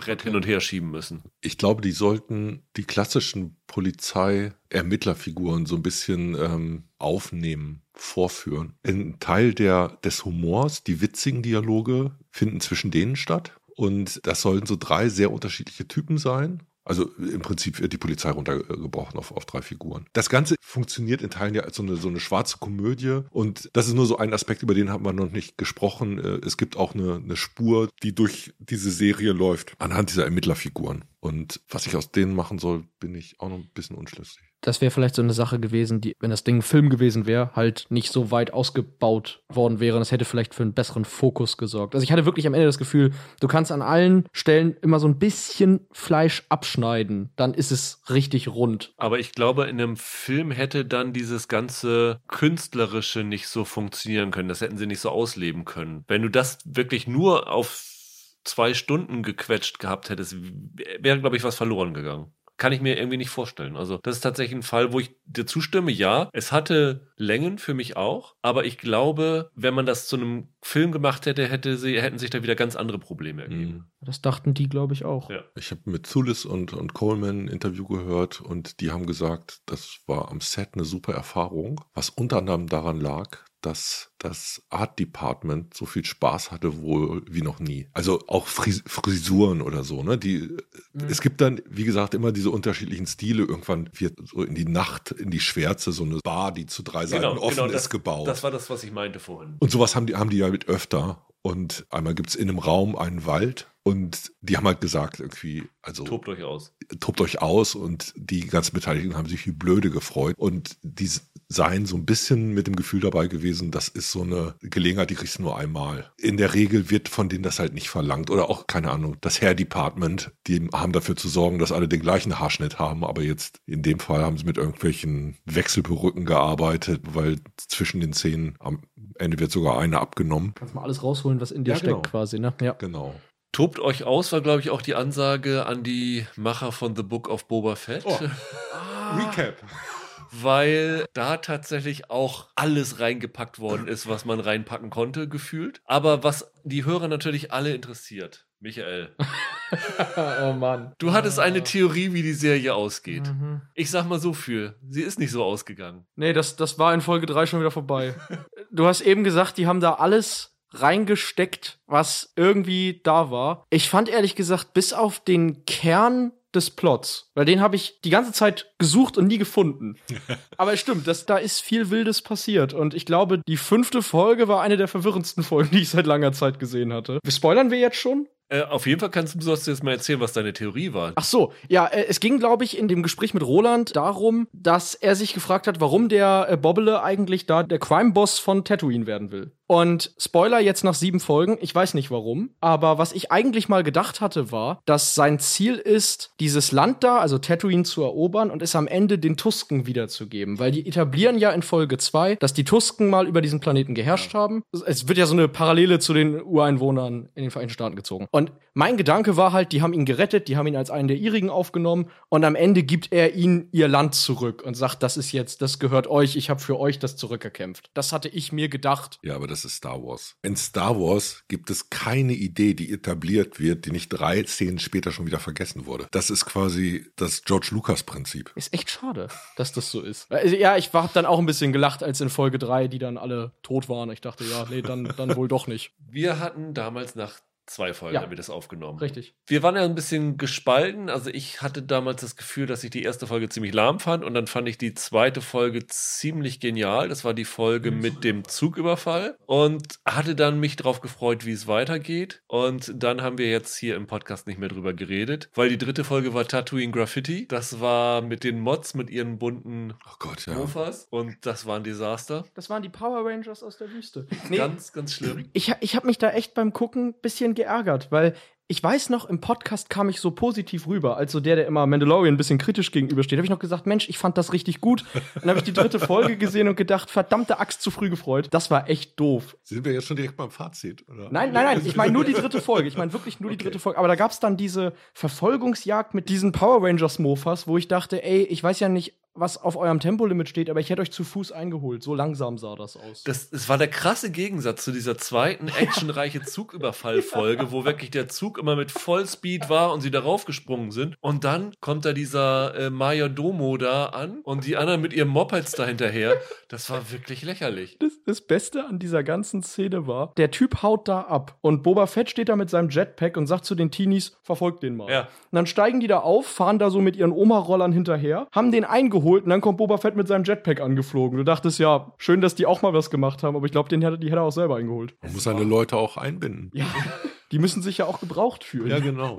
Speaker 1: Brett hin und her schieben müssen.
Speaker 3: Ich glaube, die sollten die klassischen Polizei-Ermittlerfiguren so ein bisschen ähm, aufnehmen, vorführen. Ein Teil der, des Humors, die witzigen Dialoge finden zwischen denen statt. Und das sollten so drei sehr unterschiedliche Typen sein. Also im Prinzip wird die Polizei runtergebrochen auf, auf drei Figuren. Das Ganze funktioniert in Teilen ja als so eine, so eine schwarze Komödie und das ist nur so ein Aspekt, über den haben wir noch nicht gesprochen. Äh, es gibt auch eine, eine Spur, die durch diese Serie läuft, anhand dieser Ermittlerfiguren. Und was ich aus denen machen soll, bin ich auch noch ein bisschen unschlüssig
Speaker 2: das wäre vielleicht so eine Sache gewesen, die, wenn das Ding ein Film gewesen wäre, halt nicht so weit ausgebaut worden wäre. Das hätte vielleicht für einen besseren Fokus gesorgt. Also ich hatte wirklich am Ende das Gefühl, du kannst an allen Stellen immer so ein bisschen Fleisch abschneiden, dann ist es richtig rund.
Speaker 1: Aber ich glaube, in einem Film hätte dann dieses ganze Künstlerische nicht so funktionieren können. Das hätten sie nicht so ausleben können. Wenn du das wirklich nur auf zwei Stunden gequetscht gehabt hättest, wäre, glaube ich, was verloren gegangen. Kann ich mir irgendwie nicht vorstellen. Also das ist tatsächlich ein Fall, wo ich dir zustimme. Ja, es hatte Längen für mich auch, aber ich glaube, wenn man das zu einem Film gemacht hätte, hätte sie, hätten sich da wieder ganz andere Probleme ergeben.
Speaker 3: Mhm.
Speaker 2: Das dachten die, glaube ich, auch.
Speaker 1: Ja.
Speaker 3: Ich habe mit Zulis und, und Coleman ein Interview gehört und die haben gesagt, das war am Set eine super Erfahrung, was unter anderem daran lag, dass das Art Department so viel Spaß hatte wohl wie noch nie. Also auch Fris Frisuren oder so, ne? Die,
Speaker 2: Mhm.
Speaker 3: es gibt dann, wie gesagt, immer diese unterschiedlichen Stile. Irgendwann wird so in die Nacht, in die Schwärze so eine Bar, die zu drei Seiten offen
Speaker 1: Genau, das,
Speaker 3: ist, gebaut.
Speaker 1: Das war das, was ich meinte vorhin.
Speaker 3: Und sowas haben die, haben die ja mit öfter. Und einmal gibt's in einem Raum einen Wald und die haben halt gesagt, irgendwie, also
Speaker 1: Tobt euch aus.
Speaker 3: tobt euch aus und die ganzen Beteiligten haben sich wie blöde gefreut und die seien so ein bisschen mit dem Gefühl dabei gewesen, das ist so eine Gelegenheit, die kriegst du nur einmal. In der Regel wird von denen das halt nicht verlangt oder auch, keine Ahnung, das Hair Department, die haben dafür zu sorgen, dass alle den gleichen Haarschnitt haben, aber jetzt in dem Fall haben sie mit irgendwelchen Wechselperücken gearbeitet, weil zwischen den Szenen am Ende wird sogar eine abgenommen.
Speaker 2: Kannst mal alles rausholen, was in dir
Speaker 3: Ja,
Speaker 2: steckt,
Speaker 3: genau.
Speaker 2: quasi, ne? Ja.
Speaker 3: Genau.
Speaker 1: Tobt euch aus war, glaube ich, auch die Ansage an die Macher von The Book of Boba Fett.
Speaker 3: Oh. Recap.
Speaker 1: weil da tatsächlich auch alles reingepackt worden ist, was man reinpacken konnte, gefühlt. Aber was die Hörer natürlich alle interessiert. Michael,
Speaker 2: oh Mann.
Speaker 1: du hattest eine Theorie, wie die Serie ausgeht.
Speaker 2: Mhm.
Speaker 1: Ich sag mal so viel, sie ist nicht so ausgegangen.
Speaker 2: Nee, das, das war in Folge 3 schon wieder vorbei. du hast eben gesagt, die haben da alles reingesteckt, was irgendwie da war. Ich fand ehrlich gesagt, bis auf den Kern des Plots, weil den habe ich die ganze Zeit gesucht und nie gefunden. Aber es stimmt, das, da ist viel Wildes passiert und ich glaube, die fünfte Folge war eine der verwirrendsten Folgen, die ich seit langer Zeit gesehen hatte. Spoilern wir jetzt schon?
Speaker 1: Äh, auf jeden Fall kannst du du jetzt mal erzählen, was deine Theorie war.
Speaker 2: Ach so, ja, äh, es ging, glaube ich, in dem Gespräch mit Roland darum, dass er sich gefragt hat, warum der äh, Bobbele eigentlich da der Crime-Boss von Tatooine werden will. Und Spoiler jetzt nach sieben Folgen, ich weiß nicht warum, aber was ich eigentlich mal gedacht hatte, war, dass sein Ziel ist, dieses Land da, also Tatooine, zu erobern und es am Ende den Tusken wiederzugeben. Weil die etablieren ja in Folge zwei, dass die Tusken mal über diesen Planeten geherrscht haben. Es wird ja so eine Parallele zu den Ureinwohnern in den Vereinigten Staaten gezogen. Und mein Gedanke war halt, die haben ihn gerettet, die haben ihn als einen der ihrigen aufgenommen und am Ende gibt er ihnen ihr Land zurück und sagt, das ist jetzt, das gehört euch, ich habe für euch das zurückerkämpft. Das hatte ich mir gedacht.
Speaker 3: Ja, aber das ist Star Wars. In Star Wars gibt es keine Idee, die etabliert wird, die nicht drei Szenen später schon wieder vergessen wurde. Das ist quasi das George Lucas Prinzip.
Speaker 2: Ist echt schade, dass das so ist. Also, ja, ich hab dann auch ein bisschen gelacht, als in Folge 3, die dann alle tot waren. Ich dachte, ja, nee, dann, dann wohl doch nicht.
Speaker 1: Wir hatten damals nach zwei Folgen
Speaker 2: Ja.
Speaker 1: haben wir das aufgenommen.
Speaker 2: Richtig.
Speaker 1: Wir waren ja ein bisschen gespalten. Also ich hatte damals das Gefühl, dass ich die erste Folge ziemlich lahm fand und dann fand ich die zweite Folge ziemlich genial. Das war die Folge mit dem Zugüberfall und hatte dann mich darauf gefreut, wie es weitergeht. Und dann haben wir jetzt hier im Podcast nicht mehr drüber geredet, weil die dritte Folge war Tatooine Graffiti. Das war mit den Mods, mit ihren bunten
Speaker 3: Oh Gott, ja.
Speaker 1: Mofas und das war ein Desaster.
Speaker 2: Das waren die Power Rangers aus der Wüste.
Speaker 1: Ganz, ganz schlimm.
Speaker 2: ich, ich habe mich da echt beim Gucken bisschen geärgert, weil ich weiß noch, im Podcast kam ich so positiv rüber, als so der, der immer Mandalorian ein bisschen kritisch gegenübersteht. Habe ich noch gesagt, Mensch, ich fand das richtig gut. Dann habe ich die dritte Folge gesehen und gedacht, verdammte Axt, zu früh gefreut. Das war echt doof.
Speaker 3: Sind wir jetzt schon direkt beim Fazit, oder?
Speaker 2: Nein, nein, nein, ich meine nur die dritte Folge. Ich meine wirklich nur die dritte Folge. Aber da gab es dann diese Verfolgungsjagd mit diesen Power Rangers Mofas, wo ich dachte, ey, ich weiß ja nicht, was auf eurem Tempolimit steht, aber ich hätte euch zu Fuß eingeholt. So langsam sah das aus.
Speaker 1: Das, das war der krasse Gegensatz zu dieser zweiten actionreiche Zugüberfall-Folge, wo wirklich der Zug immer mit Vollspeed war und sie darauf gesprungen sind. Und dann kommt da dieser äh, Domo da an und die anderen mit ihren Mopeds da hinterher. Das war wirklich lächerlich.
Speaker 2: Das, das Beste an dieser ganzen Szene war, der Typ haut da ab und Boba Fett steht da mit seinem Jetpack und sagt zu den Teenies, verfolgt den mal.
Speaker 1: Ja.
Speaker 2: Und dann steigen die da auf, fahren da so mit ihren Oma-Rollern hinterher, haben den eingeholt und dann kommt Boba Fett mit seinem Jetpack angeflogen. Du dachtest ja, schön, dass die auch mal was gemacht haben, aber ich glaube, den hätte, die hätte er auch selber eingeholt.
Speaker 3: Man muss seine Leute auch einbinden.
Speaker 2: Ja, die müssen sich ja auch gebraucht fühlen.
Speaker 3: Ja, genau.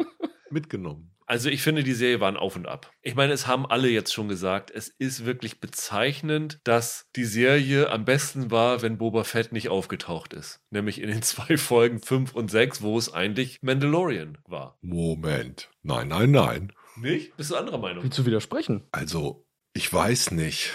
Speaker 3: Mitgenommen.
Speaker 1: Also ich finde, die Serie war ein Auf und Ab. Ich meine, es haben alle jetzt schon gesagt, es ist wirklich bezeichnend, dass die Serie am besten war, wenn Boba Fett nicht aufgetaucht ist. Nämlich in den zwei Folgen 5 und 6, wo es eigentlich Mandalorian war.
Speaker 3: Moment. Nein, nein, nein.
Speaker 1: Nicht? Bist du anderer Meinung?
Speaker 2: Willst du widersprechen?
Speaker 3: Also, ich weiß nicht,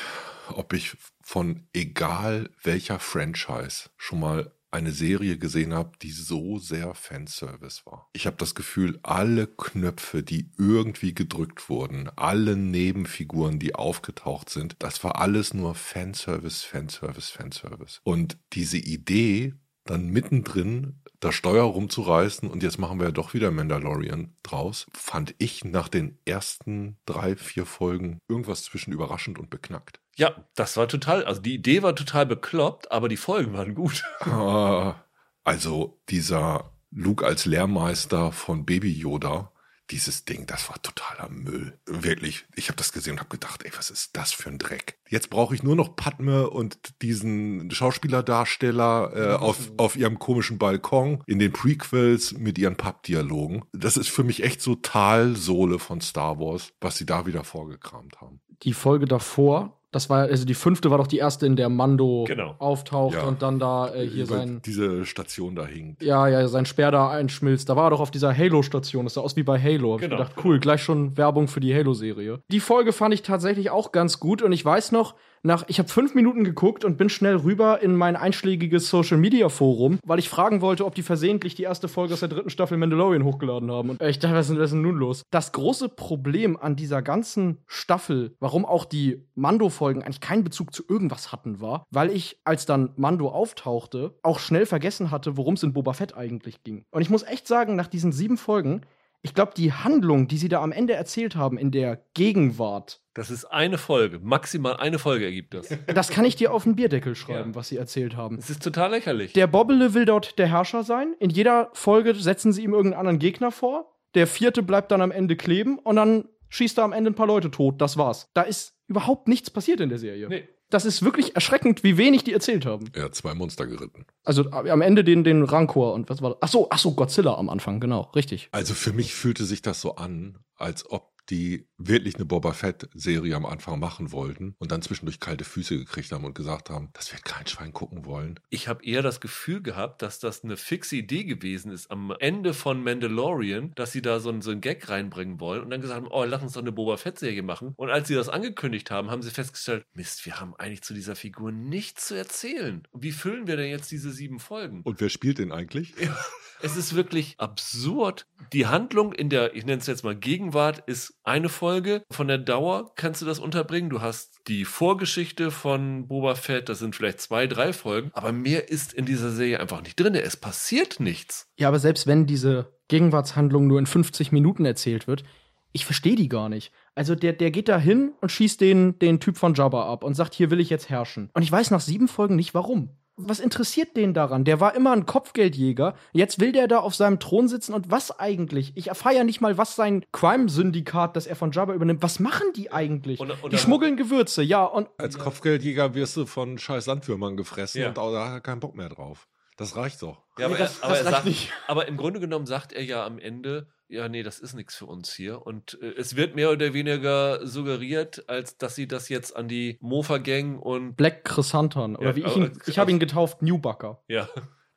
Speaker 3: ob ich von egal welcher Franchise schon mal eine Serie gesehen habe, die so sehr Fanservice war. Ich habe das Gefühl, alle Knöpfe, die irgendwie gedrückt wurden, alle Nebenfiguren, die aufgetaucht sind, das war alles nur Fanservice, Fanservice, Fanservice. Und diese Idee, dann mittendrin das Steuer rumzureißen und jetzt machen wir ja doch wieder Mandalorian draus, fand ich nach den ersten drei, vier Folgen irgendwas zwischen überraschend und beknackt.
Speaker 1: Ja, das war total, also die Idee war total bekloppt, aber die Folgen waren gut.
Speaker 3: Ah, also dieser Luke als Lehrmeister von Baby Yoda, dieses Ding, das war totaler Müll. Wirklich, ich habe das gesehen und habe gedacht, ey, was ist das für ein Dreck? Jetzt brauche ich nur noch Padme und diesen Schauspielerdarsteller äh, auf, auf ihrem komischen Balkon in den Prequels mit ihren Pappdialogen. Das ist für mich echt so Talsohle von Star Wars, was sie da wieder vorgekramt haben.
Speaker 2: Die Folge davor, das war, also die fünfte war doch die erste, in der Mando
Speaker 1: Genau.
Speaker 2: auftaucht
Speaker 3: Ja.
Speaker 2: und dann da äh, hier
Speaker 3: Über
Speaker 2: sein,
Speaker 3: diese Station da hinkt.
Speaker 2: ja, ja, sein Speer da einschmilzt. Da war er doch auf dieser Halo-Station. Das sah aus wie bei Halo. Hab
Speaker 1: Genau.
Speaker 2: Ich gedacht, cool, gleich schon Werbung für die Halo-Serie. Die Folge fand ich tatsächlich auch ganz gut und ich weiß noch, nach, ich habe fünf Minuten geguckt und bin schnell rüber in mein einschlägiges Social Media Forum, weil ich fragen wollte, ob die versehentlich die erste Folge aus der dritten Staffel Mandalorian hochgeladen haben. Und äh, ich dachte, was ist denn, nun los? Das große Problem an dieser ganzen Staffel, warum auch die Mando-Folgen eigentlich keinen Bezug zu irgendwas hatten, war, weil ich, als dann Mando auftauchte, auch schnell vergessen hatte, worum es in Boba Fett eigentlich ging. Und ich muss echt sagen, nach diesen sieben Folgen, ich glaube, die Handlung, die sie da am Ende erzählt haben in der Gegenwart,
Speaker 1: Das ist eine Folge, maximal eine Folge ergibt das.
Speaker 2: das kann ich dir auf den Bierdeckel schreiben,
Speaker 1: Ja.
Speaker 2: was sie erzählt haben.
Speaker 1: Es ist total lächerlich.
Speaker 2: Der Bobbele will dort der Herrscher sein. In jeder Folge setzen sie ihm irgendeinen anderen Gegner vor. Der vierte bleibt dann am Ende kleben und dann schießt er am Ende ein paar Leute tot. Das war's. Da ist überhaupt nichts passiert in der Serie.
Speaker 1: Nee.
Speaker 2: Das ist wirklich erschreckend, wie wenig die erzählt haben.
Speaker 3: Er hat zwei Monster geritten.
Speaker 2: Also a- am Ende den, den Rancor und was war das? Ach so, ach so, Godzilla am Anfang, genau, richtig.
Speaker 3: Also für mich fühlte sich das so an, als ob die wirklich eine Boba Fett-Serie am Anfang machen wollten und dann zwischendurch kalte Füße gekriegt haben und gesagt haben, das wird kein Schwein gucken wollen.
Speaker 1: Ich habe eher das Gefühl gehabt, dass das eine fixe Idee gewesen ist am Ende von Mandalorian, dass sie da so einen, so einen Gag reinbringen wollen und dann gesagt haben, oh, lass uns doch eine Boba Fett-Serie machen. Und als sie das angekündigt haben, haben sie festgestellt, Mist, wir haben eigentlich zu dieser Figur nichts zu erzählen. Wie füllen wir denn jetzt diese sieben Folgen?
Speaker 3: Und wer spielt den eigentlich?
Speaker 1: Ja, es ist wirklich absurd. Die Handlung in der, ich nenne es jetzt mal Gegenwart, ist eine Folge. Von der Dauer kannst du das unterbringen. Du hast die Vorgeschichte von Boba Fett, das sind vielleicht zwei, drei Folgen, aber mehr ist in dieser Serie einfach nicht drin. Es passiert nichts.
Speaker 2: Ja, aber selbst wenn diese Gegenwartshandlung nur in 50 Minuten erzählt wird, ich verstehe die gar nicht. Also der, der geht da hin und schießt den, den Typ von Jabba ab und sagt, hier will ich jetzt herrschen. Und ich weiß nach sieben Folgen nicht warum. Was interessiert den daran? Der war immer ein Kopfgeldjäger. Jetzt will der da auf seinem Thron sitzen und was eigentlich? Ich erfahre ja nicht mal, was sein Crime-Syndikat, das er von Jabba übernimmt, was machen die eigentlich?
Speaker 1: Und- und
Speaker 2: die
Speaker 1: dann-
Speaker 2: schmuggeln Gewürze, ja. Und
Speaker 3: Als Kopfgeldjäger wirst du von scheiß Landwürmern gefressen
Speaker 1: Ja.
Speaker 3: und auch da hat er keinen Bock mehr drauf. Das reicht doch.
Speaker 1: Ja,
Speaker 2: Nee,
Speaker 1: aber,
Speaker 2: das-
Speaker 1: er, aber,
Speaker 2: das
Speaker 1: er sagt,
Speaker 2: nicht.
Speaker 1: aber im Grunde genommen sagt er ja am Ende, ja, nee, das ist nichts für uns hier. Und äh, es wird mehr oder weniger suggeriert, als dass sie das jetzt an die Mofa-Gang und
Speaker 2: Black Chrysanthon, oder
Speaker 1: Ja,
Speaker 2: wie ich ihn, ich habe ihn getauft, Newbucker.
Speaker 1: ja,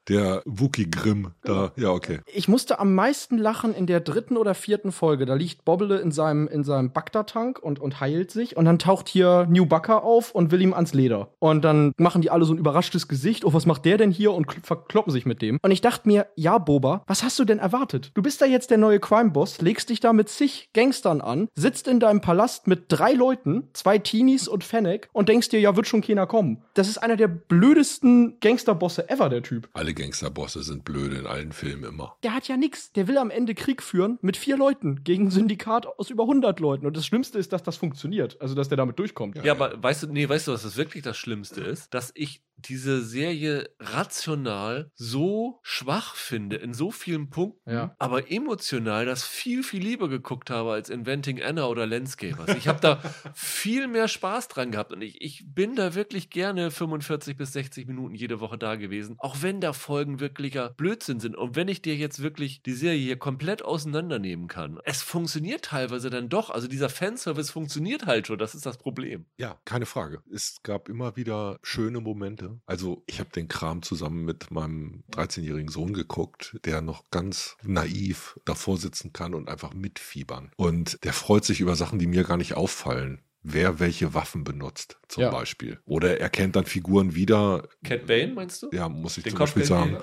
Speaker 3: Der Wookie Grimm da, ja, okay.
Speaker 2: Ich musste am meisten lachen in der dritten oder vierten Folge. Da liegt Bobbele in seinem, in seinem Bagdad-Tank und, und heilt sich. Und dann taucht hier New Bucker auf und will ihm ans Leder. Und dann machen die alle so ein überraschtes Gesicht. Oh, was macht der denn hier? Und kl- verkloppen sich mit dem. Und ich dachte mir, ja, Boba, was hast du denn erwartet? Du bist da jetzt der neue Crime-Boss, legst dich da mit zig Gangstern an, sitzt in deinem Palast mit drei Leuten, zwei Teenies und Fennec und denkst dir, ja, wird schon keiner kommen. Das ist einer der blödesten Gangsterbosse ever, der Typ.
Speaker 3: Alle Gangsterbosse sind blöde in allen Filmen immer.
Speaker 2: Der hat ja nix. Der will am Ende Krieg führen mit vier Leuten gegen ein Syndikat aus über 100 Leuten. Und das Schlimmste ist, dass das funktioniert. Also, dass der damit durchkommt.
Speaker 1: Ja, aber weißt du, nee, weißt du, was das wirklich das Schlimmste ist? Dass ich diese Serie rational so schwach finde in so vielen Punkten,
Speaker 2: Ja.
Speaker 1: aber emotional das viel, viel lieber geguckt habe als Inventing Anna oder Landscapers. Ich habe da viel mehr Spaß dran gehabt und ich, ich bin da wirklich gerne 45 bis 60 Minuten jede Woche da gewesen, auch wenn da Folgen wirklicher Blödsinn sind und wenn ich dir jetzt wirklich die Serie hier komplett auseinandernehmen kann. Es funktioniert teilweise dann doch, also dieser Fanservice funktioniert halt schon, das ist das Problem.
Speaker 3: Ja, keine Frage. Es gab immer wieder schöne Momente. Also ich habe den Kram zusammen mit meinem 13-jährigen Sohn geguckt, der noch ganz naiv davor sitzen kann und einfach mitfiebern. Und der freut sich über Sachen, die mir gar nicht auffallen. wer welche Waffen benutzt, zum
Speaker 2: Ja.
Speaker 3: Beispiel. Oder er kennt dann Figuren wieder,
Speaker 1: Cat Bane, meinst du?
Speaker 3: ja, muss ich
Speaker 1: Den
Speaker 3: zum Beispiel sagen.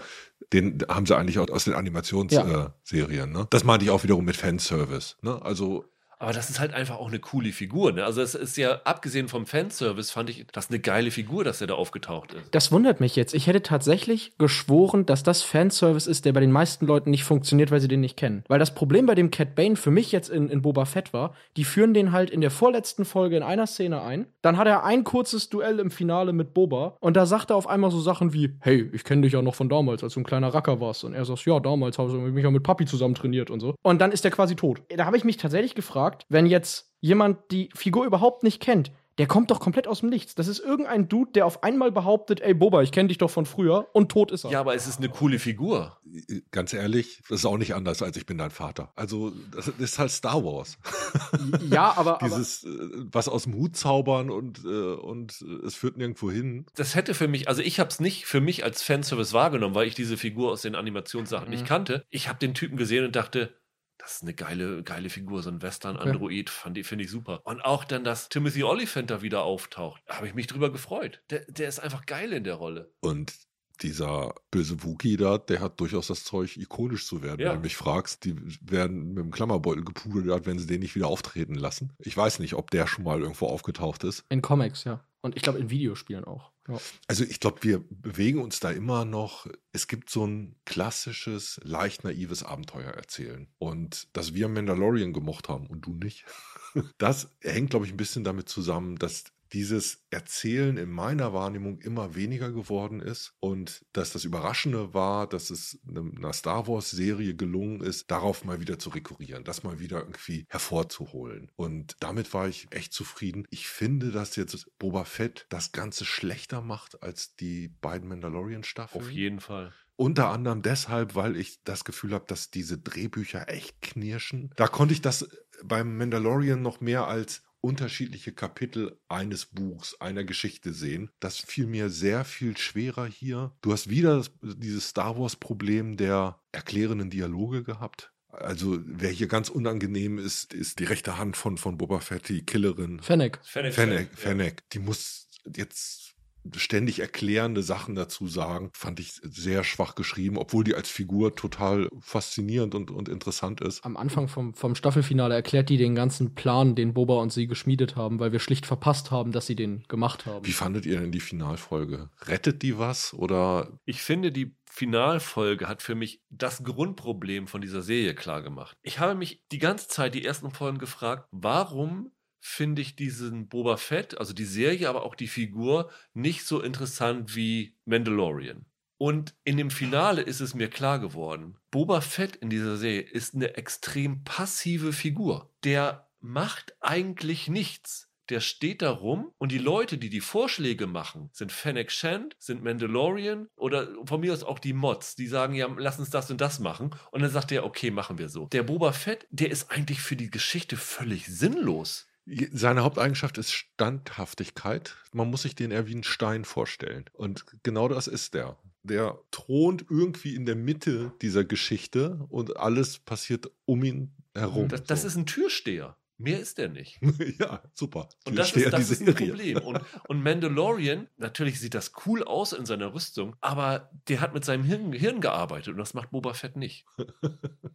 Speaker 3: Den haben sie eigentlich auch aus den Animationsserien.
Speaker 2: Ja.
Speaker 3: Äh, ne? Das meinte ich auch wiederum mit Fanservice. Ne? Also
Speaker 1: Aber das ist halt einfach auch eine coole Figur. Ne? Also es ist ja, abgesehen vom Fanservice, fand ich das eine geile Figur, dass er da aufgetaucht ist.
Speaker 2: Das wundert mich jetzt. Ich hätte tatsächlich geschworen, dass das Fanservice ist, der bei den meisten Leuten nicht funktioniert, weil sie den nicht kennen. Weil das Problem bei dem Cat Bane für mich jetzt in, in Boba Fett war, die führen den halt in der vorletzten Folge in einer Szene ein. Dann hat er ein kurzes Duell im Finale mit Boba und da sagt er auf einmal so Sachen wie, hey, ich kenne dich ja noch von damals, als du ein kleiner Racker warst. Und er sagt, ja, damals habe ich mich ja mit Papi zusammen trainiert und so. Und dann ist er quasi tot. Da habe ich mich tatsächlich gefragt, wenn jetzt jemand die Figur überhaupt nicht kennt, der kommt doch komplett aus dem Nichts. Das ist irgendein Dude, der auf einmal behauptet, ey Boba, ich kenne dich doch von früher und tot ist er.
Speaker 1: Ja, aber es ist eine coole Figur.
Speaker 3: ganz ehrlich, das ist auch nicht anders als ich bin dein Vater. Also das ist halt Star Wars.
Speaker 2: ja aber, aber
Speaker 3: Dieses äh, was aus dem Hut zaubern und äh, und äh, es führt nirgendwo hin.
Speaker 1: Das hätte für mich, also ich habe es nicht für mich als Fanservice wahrgenommen, weil ich diese Figur aus den Animationssachen
Speaker 2: Mhm.
Speaker 1: nicht kannte. Ich habe den Typen gesehen und dachte, das ist eine geile, geile Figur, so ein Western-Android, ich- finde ich super. Und auch dann, dass Timothy Olyphant da wieder auftaucht, habe ich mich drüber gefreut. Der, der ist einfach geil in der Rolle.
Speaker 3: Und dieser böse Wookie da, der hat durchaus das Zeug, ikonisch zu werden.
Speaker 1: Ja.
Speaker 3: Wenn du mich fragst, die werden mit dem Klammerbeutel gepudert, wenn sie den nicht wieder auftreten lassen. Ich weiß nicht, ob der schon mal irgendwo aufgetaucht ist.
Speaker 2: in Comics, ja. Und ich glaube in Videospielen auch.
Speaker 3: Also ich glaube, wir bewegen uns da immer noch. Es gibt so ein klassisches, leicht naives Abenteuer erzählen. Und dass wir Mandalorian gemocht haben und du nicht, das hängt, glaube ich, ein bisschen damit zusammen, dass dieses Erzählen in meiner Wahrnehmung immer weniger geworden ist und dass das Überraschende war, dass es einer Star Wars Serie gelungen ist, darauf mal wieder zu rekurrieren, das mal wieder irgendwie hervorzuholen. Und damit war ich echt zufrieden. Ich finde, dass jetzt Boba Fett das Ganze schlechter macht als die beiden Mandalorian-Staffeln.
Speaker 1: Auf jeden Fall.
Speaker 3: Unter anderem deshalb, weil ich das Gefühl habe, dass diese Drehbücher echt knirschen. Da konnte ich das beim Mandalorian noch mehr als unterschiedliche Kapitel eines Buchs, einer Geschichte sehen. Das fiel mir sehr viel schwerer hier. Du hast wieder das, dieses Star Wars-Problem der erklärenden Dialoge gehabt. Also, wer hier ganz unangenehm ist, ist die rechte Hand von, von Boba Fett, die Killerin.
Speaker 2: Fennec.
Speaker 1: Fennec.
Speaker 3: Fennec,
Speaker 1: ja.
Speaker 3: Fennec, die muss jetzt ständig erklärende Sachen dazu sagen, fand ich sehr schwach geschrieben, obwohl die als Figur total faszinierend und, und interessant ist.
Speaker 2: Am Anfang vom, vom Staffelfinale erklärt die den ganzen Plan, den Boba und sie geschmiedet haben, weil wir schlicht verpasst haben, dass sie den gemacht haben.
Speaker 3: Wie fandet ihr denn die Finalfolge? Rettet die was oder
Speaker 1: Ich finde, die Finalfolge hat für mich das Grundproblem von dieser Serie klar gemacht. Ich habe mich die ganze Zeit, die ersten Folgen gefragt, warum finde ich diesen Boba Fett, also die Serie, aber auch die Figur, nicht so interessant wie Mandalorian. Und in dem Finale ist es mir klar geworden, Boba Fett in dieser Serie ist eine extrem passive Figur. Der macht eigentlich nichts. Der steht da rum und die Leute, die die Vorschläge machen, sind Fennec Shand, sind Mandalorian oder von mir aus auch die Mods, die sagen, ja, lass uns das und das machen. Und dann sagt er, okay, machen wir so. Der Boba Fett, der ist eigentlich für die Geschichte völlig sinnlos.
Speaker 3: Seine Haupteigenschaft ist Standhaftigkeit. Man muss sich den eher wie einen Stein vorstellen. Und genau das ist der. Der thront irgendwie in der Mitte dieser Geschichte und alles passiert um ihn herum.
Speaker 1: Das, das
Speaker 3: So.
Speaker 1: ist ein Türsteher. Mehr ist er nicht.
Speaker 3: ja, super.
Speaker 1: Und das
Speaker 3: Türsteher,
Speaker 1: ist, das ist ein. Problem. Und, und Mandalorian, natürlich sieht das cool aus in seiner Rüstung, aber der hat mit seinem Hirn, Hirn gearbeitet und das macht Boba Fett nicht.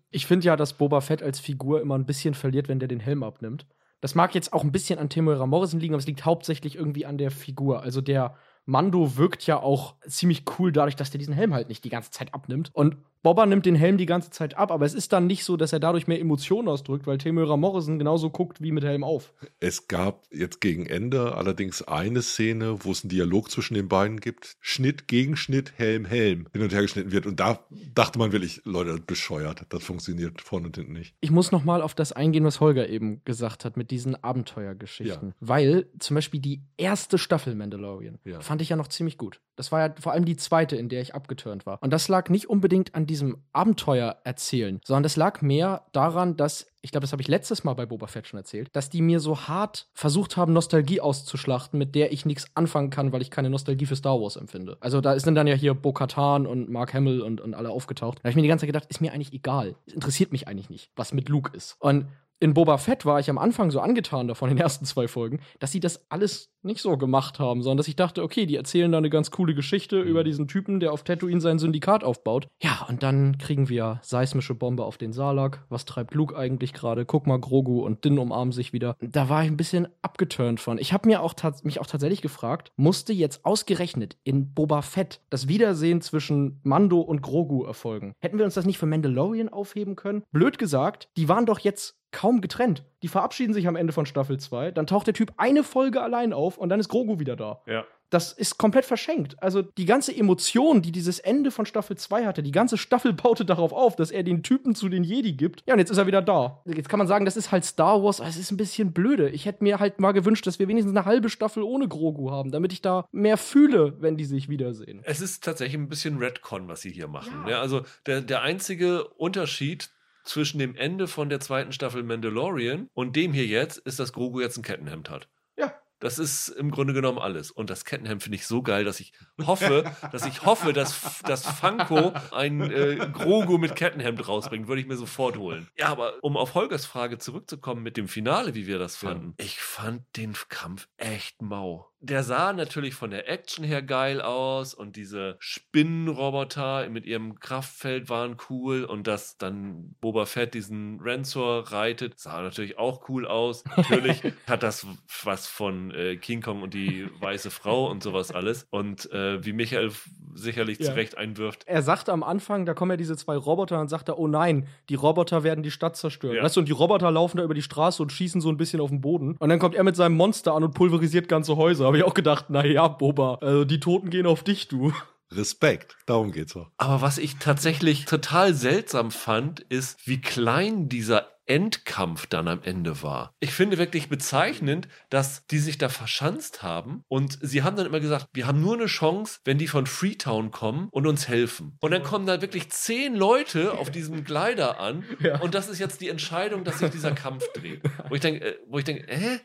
Speaker 2: Ich finde ja, dass Boba Fett als Figur immer ein bisschen verliert, wenn der den Helm abnimmt. Das mag jetzt auch ein bisschen an Temuera Morrison liegen, aber es liegt hauptsächlich irgendwie an der Figur. Also der Mando wirkt ja auch ziemlich cool dadurch, dass der diesen Helm halt nicht die ganze Zeit abnimmt. Und Boba nimmt den Helm die ganze Zeit ab, aber es ist dann nicht so, dass er dadurch mehr Emotionen ausdrückt, weil Temuera Morrison genauso guckt wie mit Helm auf.
Speaker 3: Es gab jetzt gegen Ende allerdings eine Szene, wo es einen Dialog zwischen den beiden gibt. Schnitt gegen Schnitt, Helm, Helm hin und her geschnitten wird. Und da dachte man wirklich, Leute, bescheuert. Das funktioniert vorne und hinten nicht.
Speaker 2: Ich muss noch mal auf das eingehen, was Holger eben gesagt hat mit diesen Abenteuergeschichten. Weil zum Beispiel die erste Staffel Mandalorian
Speaker 3: Ja.
Speaker 2: fand ich ja noch ziemlich gut. Das war ja vor allem die zweite, in der ich abgeturnt war. Und das lag nicht unbedingt an diesem Abenteuer erzählen, sondern das lag mehr daran, dass ich glaube, das habe ich letztes Mal bei Boba Fett schon erzählt, dass die mir so hart versucht haben, Nostalgie auszuschlachten, mit der ich nichts anfangen kann, weil ich keine Nostalgie für Star Wars empfinde. Also da sind dann ja hier Bo-Katan und Mark Hamill und, und alle aufgetaucht. Da habe ich mir die ganze Zeit gedacht, ist mir eigentlich egal. Es interessiert mich eigentlich nicht, was mit Luke ist. Und in Boba Fett war ich am Anfang so angetan davon, in den ersten zwei Folgen, dass sie das alles nicht so gemacht haben, sondern dass ich dachte, okay, die erzählen da eine ganz coole Geschichte
Speaker 3: Mhm.
Speaker 2: über diesen Typen, der auf Tatooine sein Syndikat aufbaut. Ja, und dann kriegen wir seismische Bombe auf den Salak. Was treibt Luke eigentlich gerade? Guck mal, Grogu und Din umarmen sich wieder. Da war ich ein bisschen abgeturnt von. Ich habe mir auch tats- mich auch tatsächlich gefragt, musste jetzt ausgerechnet in Boba Fett das Wiedersehen zwischen Mando und Grogu erfolgen? Hätten wir uns das nicht für Mandalorian aufheben können? Blöd gesagt, die waren doch jetzt kaum getrennt. Die verabschieden sich am Ende von Staffel 2, dann taucht der Typ eine Folge allein auf und dann ist Grogu wieder da.
Speaker 1: Ja.
Speaker 2: Das ist komplett verschenkt. Also die ganze Emotion, die dieses Ende von Staffel 2 hatte, die ganze Staffel baute darauf auf, dass er den Typen zu den Jedi gibt. Ja, und jetzt ist er wieder da. Jetzt kann man sagen, das ist halt Star Wars, aber es ist ein bisschen blöde. Ich hätte mir halt mal gewünscht, dass wir wenigstens eine halbe Staffel ohne Grogu haben, damit ich da mehr fühle, wenn die sich wiedersehen.
Speaker 1: Es ist tatsächlich ein bisschen Redcon, was sie hier machen.
Speaker 2: Ja.
Speaker 1: Ja. also der, der einzige Unterschied zwischen dem Ende von der zweiten Staffel Mandalorian und dem hier jetzt ist, dass Grogu jetzt ein Kettenhemd hat.
Speaker 2: Ja.
Speaker 1: Das ist im Grunde genommen alles. Und das Kettenhemd finde ich so geil, dass ich hoffe, dass ich hoffe, dass, dass Funko ein äh, Grogu mit Kettenhemd rausbringt. Würde ich mir sofort holen. Ja, aber um auf Holgers Frage zurückzukommen mit dem Finale, wie wir das fanden. Ich fand den Kampf echt mau. Der sah natürlich von der Action her geil aus und diese Spinnenroboter mit ihrem Kraftfeld waren cool und dass dann Boba Fett diesen Rancor reitet, sah natürlich auch cool aus. Natürlich hat das was von äh, King Kong und die weiße Frau und sowas alles. Und äh, wie Michael sicherlich
Speaker 2: Ja.
Speaker 1: zu Recht einwirft.
Speaker 2: Er sagte am Anfang, da kommen ja diese zwei Roboter und sagt er, oh nein, die Roboter werden die Stadt zerstören.
Speaker 1: Ja.
Speaker 2: Weißt du, und die Roboter laufen da über die Straße und schießen so ein bisschen auf den Boden. Und dann kommt er mit seinem Monster an und pulverisiert ganze Häuser. Habe ich auch gedacht, na ja, Boba, also die Toten gehen auf dich, du.
Speaker 3: Respekt, darum geht's doch.
Speaker 1: Aber was ich tatsächlich total seltsam fand, ist, wie klein dieser Endkampf dann am Ende war. Ich finde wirklich bezeichnend, dass die sich da verschanzt haben und sie haben dann immer gesagt, wir haben nur eine Chance, wenn die von Freetown kommen und uns helfen. Und dann kommen da wirklich zehn Leute auf diesem Glider an
Speaker 2: Ja.
Speaker 1: und das ist jetzt die Entscheidung, dass sich dieser Kampf dreht. Wo ich denke, äh, wo ich denke, hä?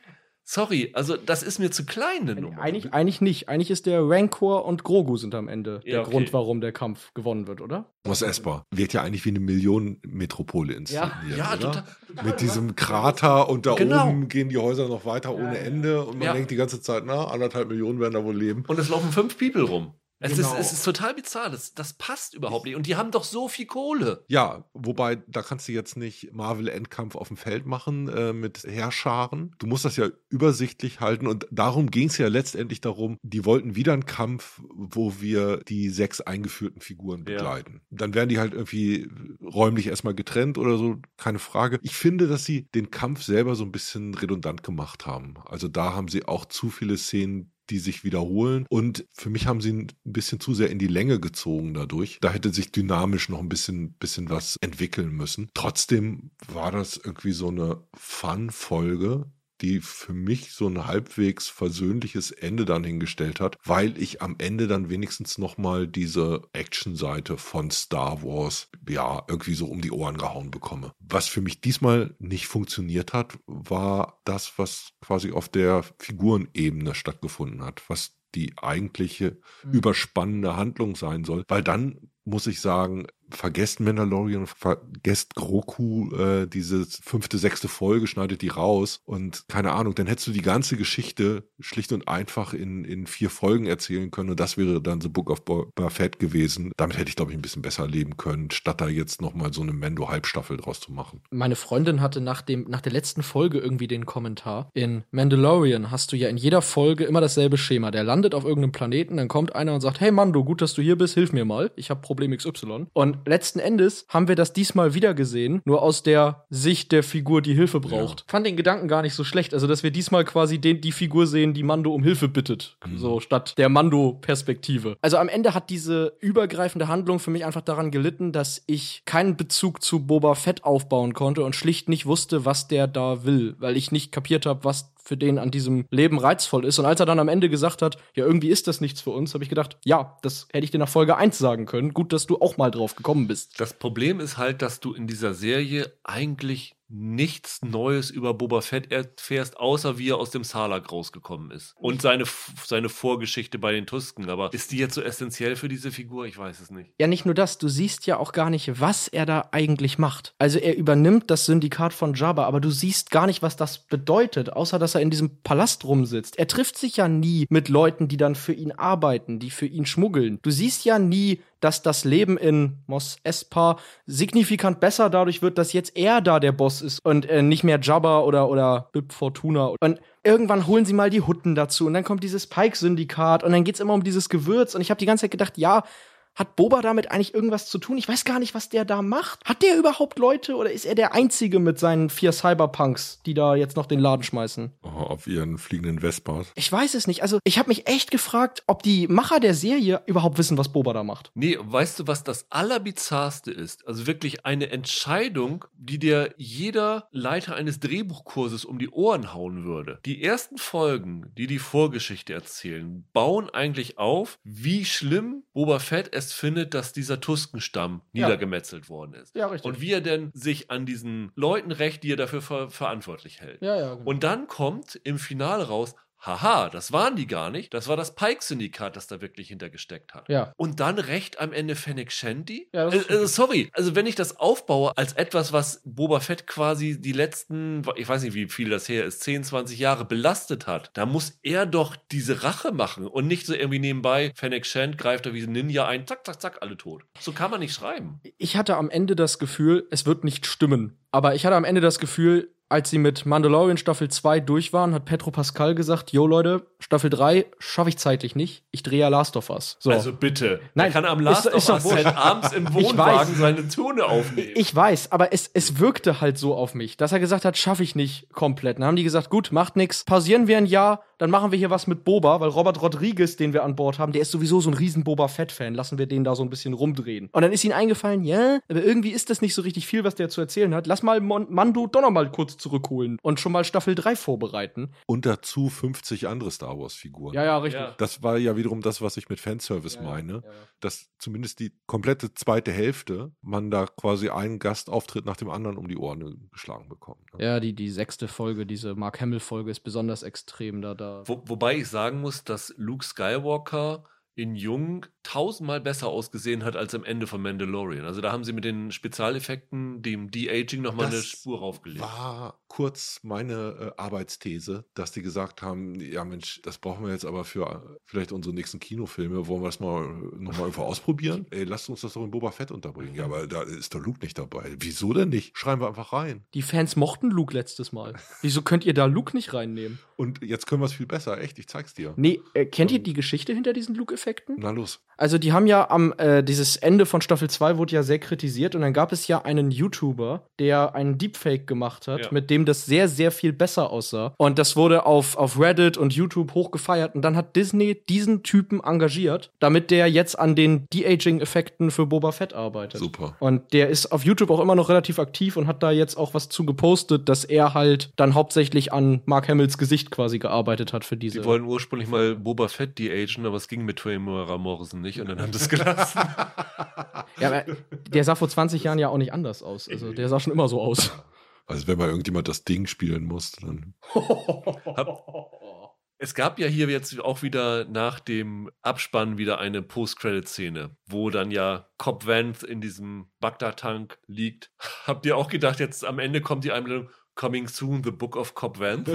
Speaker 1: Sorry, also das ist mir zu klein eine Nummer.
Speaker 2: Eigentlich, eigentlich nicht. Eigentlich ist der Rancor und Grogu sind am Ende
Speaker 1: Ja,
Speaker 2: der
Speaker 1: okay.
Speaker 2: Grund, warum der Kampf gewonnen wird, oder?
Speaker 3: Was essbar. Wirkt ja eigentlich wie eine Millionenmetropole inszeniert.
Speaker 1: Ja,
Speaker 3: oder?
Speaker 1: total.
Speaker 3: Mit diesem Krater und da
Speaker 1: Genau.
Speaker 3: oben gehen die Häuser noch weiter ohne Ende und man
Speaker 1: Ja.
Speaker 3: denkt die ganze Zeit, na, anderthalb Millionen werden da wohl leben.
Speaker 1: Und es laufen fünf People rum. Es,
Speaker 2: Genau.
Speaker 1: ist, es ist total bizarr. Das, das passt überhaupt nicht. Und die haben doch so viel Kohle.
Speaker 3: Ja, wobei, da kannst du jetzt nicht Marvel-Endkampf auf dem Feld machen äh, mit Heerscharen. Du musst das ja übersichtlich halten und darum ging es ja letztendlich darum, die wollten wieder einen Kampf, wo wir die sechs eingeführten Figuren
Speaker 1: Ja.
Speaker 3: begleiten. Dann werden die halt irgendwie räumlich erstmal getrennt oder so, keine Frage. Ich finde, dass sie den Kampf selber so ein bisschen redundant gemacht haben. Also da haben sie auch zu viele Szenen, die sich wiederholen. Und für mich haben sie ein bisschen zu sehr in die Länge gezogen dadurch. Da hätte sich dynamisch noch ein bisschen, bisschen was entwickeln müssen. Trotzdem war das irgendwie so eine Fun-Folge, die für mich so ein halbwegs versöhnliches Ende dann hingestellt hat, weil ich am Ende dann wenigstens nochmal diese Action-Seite von Star Wars, ja, irgendwie so um die Ohren gehauen bekomme. Was für mich diesmal nicht funktioniert hat, war das, was quasi auf der Figurenebene stattgefunden hat, was die eigentliche
Speaker 2: Mhm.
Speaker 3: überspannende Handlung sein soll, weil dann muss ich sagen, vergesst Mandalorian, vergesst Groku, äh, diese fünfte, sechste Folge, schneidet die raus und keine Ahnung, dann hättest du die ganze Geschichte schlicht und einfach in, in vier Folgen erzählen können und das wäre dann The Book of Boba Fett gewesen. Damit hätte ich, glaube ich, ein bisschen besser leben können, statt da jetzt nochmal so eine Mendo-Halbstaffel draus zu machen.
Speaker 2: Meine Freundin hatte nach, dem, nach der letzten Folge irgendwie den Kommentar. In Mandalorian hast du ja in jeder Folge immer dasselbe Schema. Der landet auf irgendeinem Planeten, dann kommt einer und sagt, hey Mando, gut, dass du hier bist, hilf mir mal. Ich habe Problem XY. Und letzten Endes haben wir das diesmal wieder gesehen, nur aus der Sicht der Figur, die Hilfe braucht. Fand den Gedanken gar nicht so schlecht. Also, dass wir diesmal quasi den, die Figur sehen, die Mando um Hilfe bittet. So, statt der Mando-Perspektive. Also am Ende hat diese übergreifende Handlung für mich einfach daran gelitten, dass ich keinen Bezug zu Boba Fett aufbauen konnte und schlicht nicht wusste, was der da will, weil ich nicht kapiert habe, was für den an diesem Leben reizvoll ist. Und als er dann am Ende gesagt hat, ja, irgendwie ist das nichts für uns, habe ich gedacht, ja, das hätte ich dir nach Folge 1 sagen können. Gut, dass du auch mal drauf gekommen bist.
Speaker 1: Das Problem ist halt, dass du in dieser Serie eigentlich nichts Neues über Boba Fett erfährst, außer wie er aus dem Salak rausgekommen ist. Und seine, seine Vorgeschichte bei den Tusken. Aber ist die jetzt so essentiell für diese Figur? Ich weiß es nicht.
Speaker 2: Ja, nicht nur das, du siehst ja auch gar nicht, was er da eigentlich macht. Also er übernimmt das Syndikat von Jabba, aber du siehst gar nicht, was das bedeutet, außer dass er in diesem Palast rumsitzt. Er trifft sich ja nie mit Leuten, die dann für ihn arbeiten, die für ihn schmuggeln. Du siehst ja nie, dass das Leben in Mos Espa signifikant besser dadurch wird, dass jetzt er da der Boss ist und äh, nicht mehr Jabba oder, oder Bib Fortuna. Und irgendwann holen sie mal die Hutten dazu und dann kommt dieses Pike-Syndikat und dann geht's immer um dieses Gewürz und ich habe die ganze Zeit gedacht, ja, hat Boba damit eigentlich irgendwas zu tun? Ich weiß gar nicht, was der da macht. Hat der überhaupt Leute oder ist er der Einzige mit seinen vier Cyberpunks, die da jetzt noch den Laden schmeißen?
Speaker 3: Oh, auf ihren fliegenden Vespas.
Speaker 2: Ich weiß es nicht. Also, ich habe mich echt gefragt, ob die Macher der Serie überhaupt wissen, was Boba da macht.
Speaker 1: Nee, weißt du, was das Allerbizarrste ist? Also wirklich eine Entscheidung, die dir jeder Leiter eines Drehbuchkurses um die Ohren hauen würde. Die ersten Folgen, die die Vorgeschichte erzählen, bauen eigentlich auf, wie schlimm Boba Fett es erst findet, dass dieser Tuskenstamm ja. niedergemetzelt worden ist.
Speaker 2: Ja, richtig.
Speaker 1: Und wie er denn sich an diesen Leuten rächt, die er dafür ver verantwortlich hält.
Speaker 2: Ja, ja,
Speaker 1: genau. Und dann kommt im Finale raus, haha, das waren die gar nicht. Das war das Pike-Syndikat, das da wirklich hintergesteckt hat.
Speaker 2: Ja.
Speaker 1: Und dann recht am Ende Fennec Shandy?
Speaker 2: Ja,
Speaker 1: äh, äh, sorry, also wenn ich das aufbaue als etwas, was Boba Fett quasi die letzten, ich weiß nicht, wie viel das her ist, 10, 20 Jahre belastet hat, da muss er doch diese Rache machen und nicht so irgendwie nebenbei, Fennec Shand greift da wie ein Ninja ein, zack, zack, zack, alle tot. So kann man nicht schreiben.
Speaker 2: Ich hatte am Ende das Gefühl, es wird nicht stimmen. Aber ich hatte am Ende das Gefühl, als sie mit Mandalorian Staffel 2 durch waren, hat Petro Pascal gesagt, yo Leute, Staffel 3 schaffe ich zeitlich nicht. Ich drehe ja Last of Us.
Speaker 1: So. Also bitte.
Speaker 2: Nein,
Speaker 1: er kann am Last ist, of Us halt abends im Wohnwagen seine Töne aufnehmen.
Speaker 2: Ich weiß, aber es, es wirkte halt so auf mich, dass er gesagt hat, schaffe ich nicht komplett. Dann haben die gesagt, gut, macht nix, pausieren wir ein Jahr, dann machen wir hier was mit Boba, weil Robert Rodriguez, den wir an Bord haben, der ist sowieso so ein riesen Boba Fett-Fan. Lassen wir den da so ein bisschen rumdrehen. Und dann ist ihnen eingefallen, ja, aber irgendwie ist das nicht so richtig viel, was der zu erzählen hat. Lass mal Mon Mando doch noch mal kurz zurückholen und schon mal Staffel 3 vorbereiten.
Speaker 3: Und dazu 50 andere Star Wars-Figuren.
Speaker 2: Ja, ja, richtig.
Speaker 3: Ja. Das war ja wiederum das, was ich mit Fanservice ja, meine. Ja, dass zumindest die komplette zweite Hälfte man da quasi einen Gastauftritt nach dem anderen um die Ohren geschlagen bekommt.
Speaker 2: Ne? Ja, die, die sechste Folge, diese Mark Hamill-Folge ist besonders extrem da. da.
Speaker 1: Wo, wobei ich sagen muss, dass Luke Skywalker in Jung tausendmal besser ausgesehen hat als am Ende von Mandalorian. Also da haben sie mit den Spezialeffekten, dem De-Aging nochmal eine Spur raufgelegt.
Speaker 3: War kurz meine äh, Arbeitsthese, dass die gesagt haben, ja Mensch, das brauchen wir jetzt aber für äh, vielleicht unsere nächsten Kinofilme, wollen wir das mal nochmal irgendwo ausprobieren? Ey, lasst uns das doch in Boba Fett unterbringen. Ja, aber da ist der Luke nicht dabei. Wieso denn nicht? Schreiben wir einfach rein.
Speaker 2: Die Fans mochten Luke letztes Mal. Wieso könnt ihr da Luke nicht reinnehmen?
Speaker 3: Und jetzt können wir es viel besser. Echt, ich zeig's dir.
Speaker 2: Nee, äh, kennt ihr die Geschichte hinter diesen Luke-Effekten?
Speaker 3: Na los.
Speaker 2: Also die haben ja am, äh, dieses Ende von Staffel 2 wurde ja sehr kritisiert und dann gab es ja einen YouTuber, der einen Deepfake gemacht hat, ja. mit dem das sehr, sehr viel besser aussah. Und das wurde auf, auf Reddit und YouTube hochgefeiert und dann hat Disney diesen Typen engagiert, damit der jetzt an den De-Aging-Effekten für Boba Fett arbeitet.
Speaker 3: Super.
Speaker 2: Und der ist auf YouTube auch immer noch relativ aktiv und hat da jetzt auch was zu gepostet, dass er halt dann hauptsächlich an Mark Hamills Gesicht quasi gearbeitet hat für diese.
Speaker 1: Die wollen ursprünglich mal Boba Fett de-agen, aber es ging mit Temuera Morrison nicht und dann haben sie es gelassen.
Speaker 2: ja, aber der sah vor 20 Jahren ja auch nicht anders aus. Also der sah schon immer so aus.
Speaker 3: Also wenn mal irgendjemand das Ding spielen muss, dann.
Speaker 1: Es gab ja hier jetzt auch wieder nach dem Abspann wieder eine Post-Credit-Szene, wo dann ja Cobb Vanth in diesem Bagdad-Tank liegt. Habt ihr auch gedacht, jetzt am Ende kommt die Einblendung, Coming Soon, The Book of Cobb Vanth.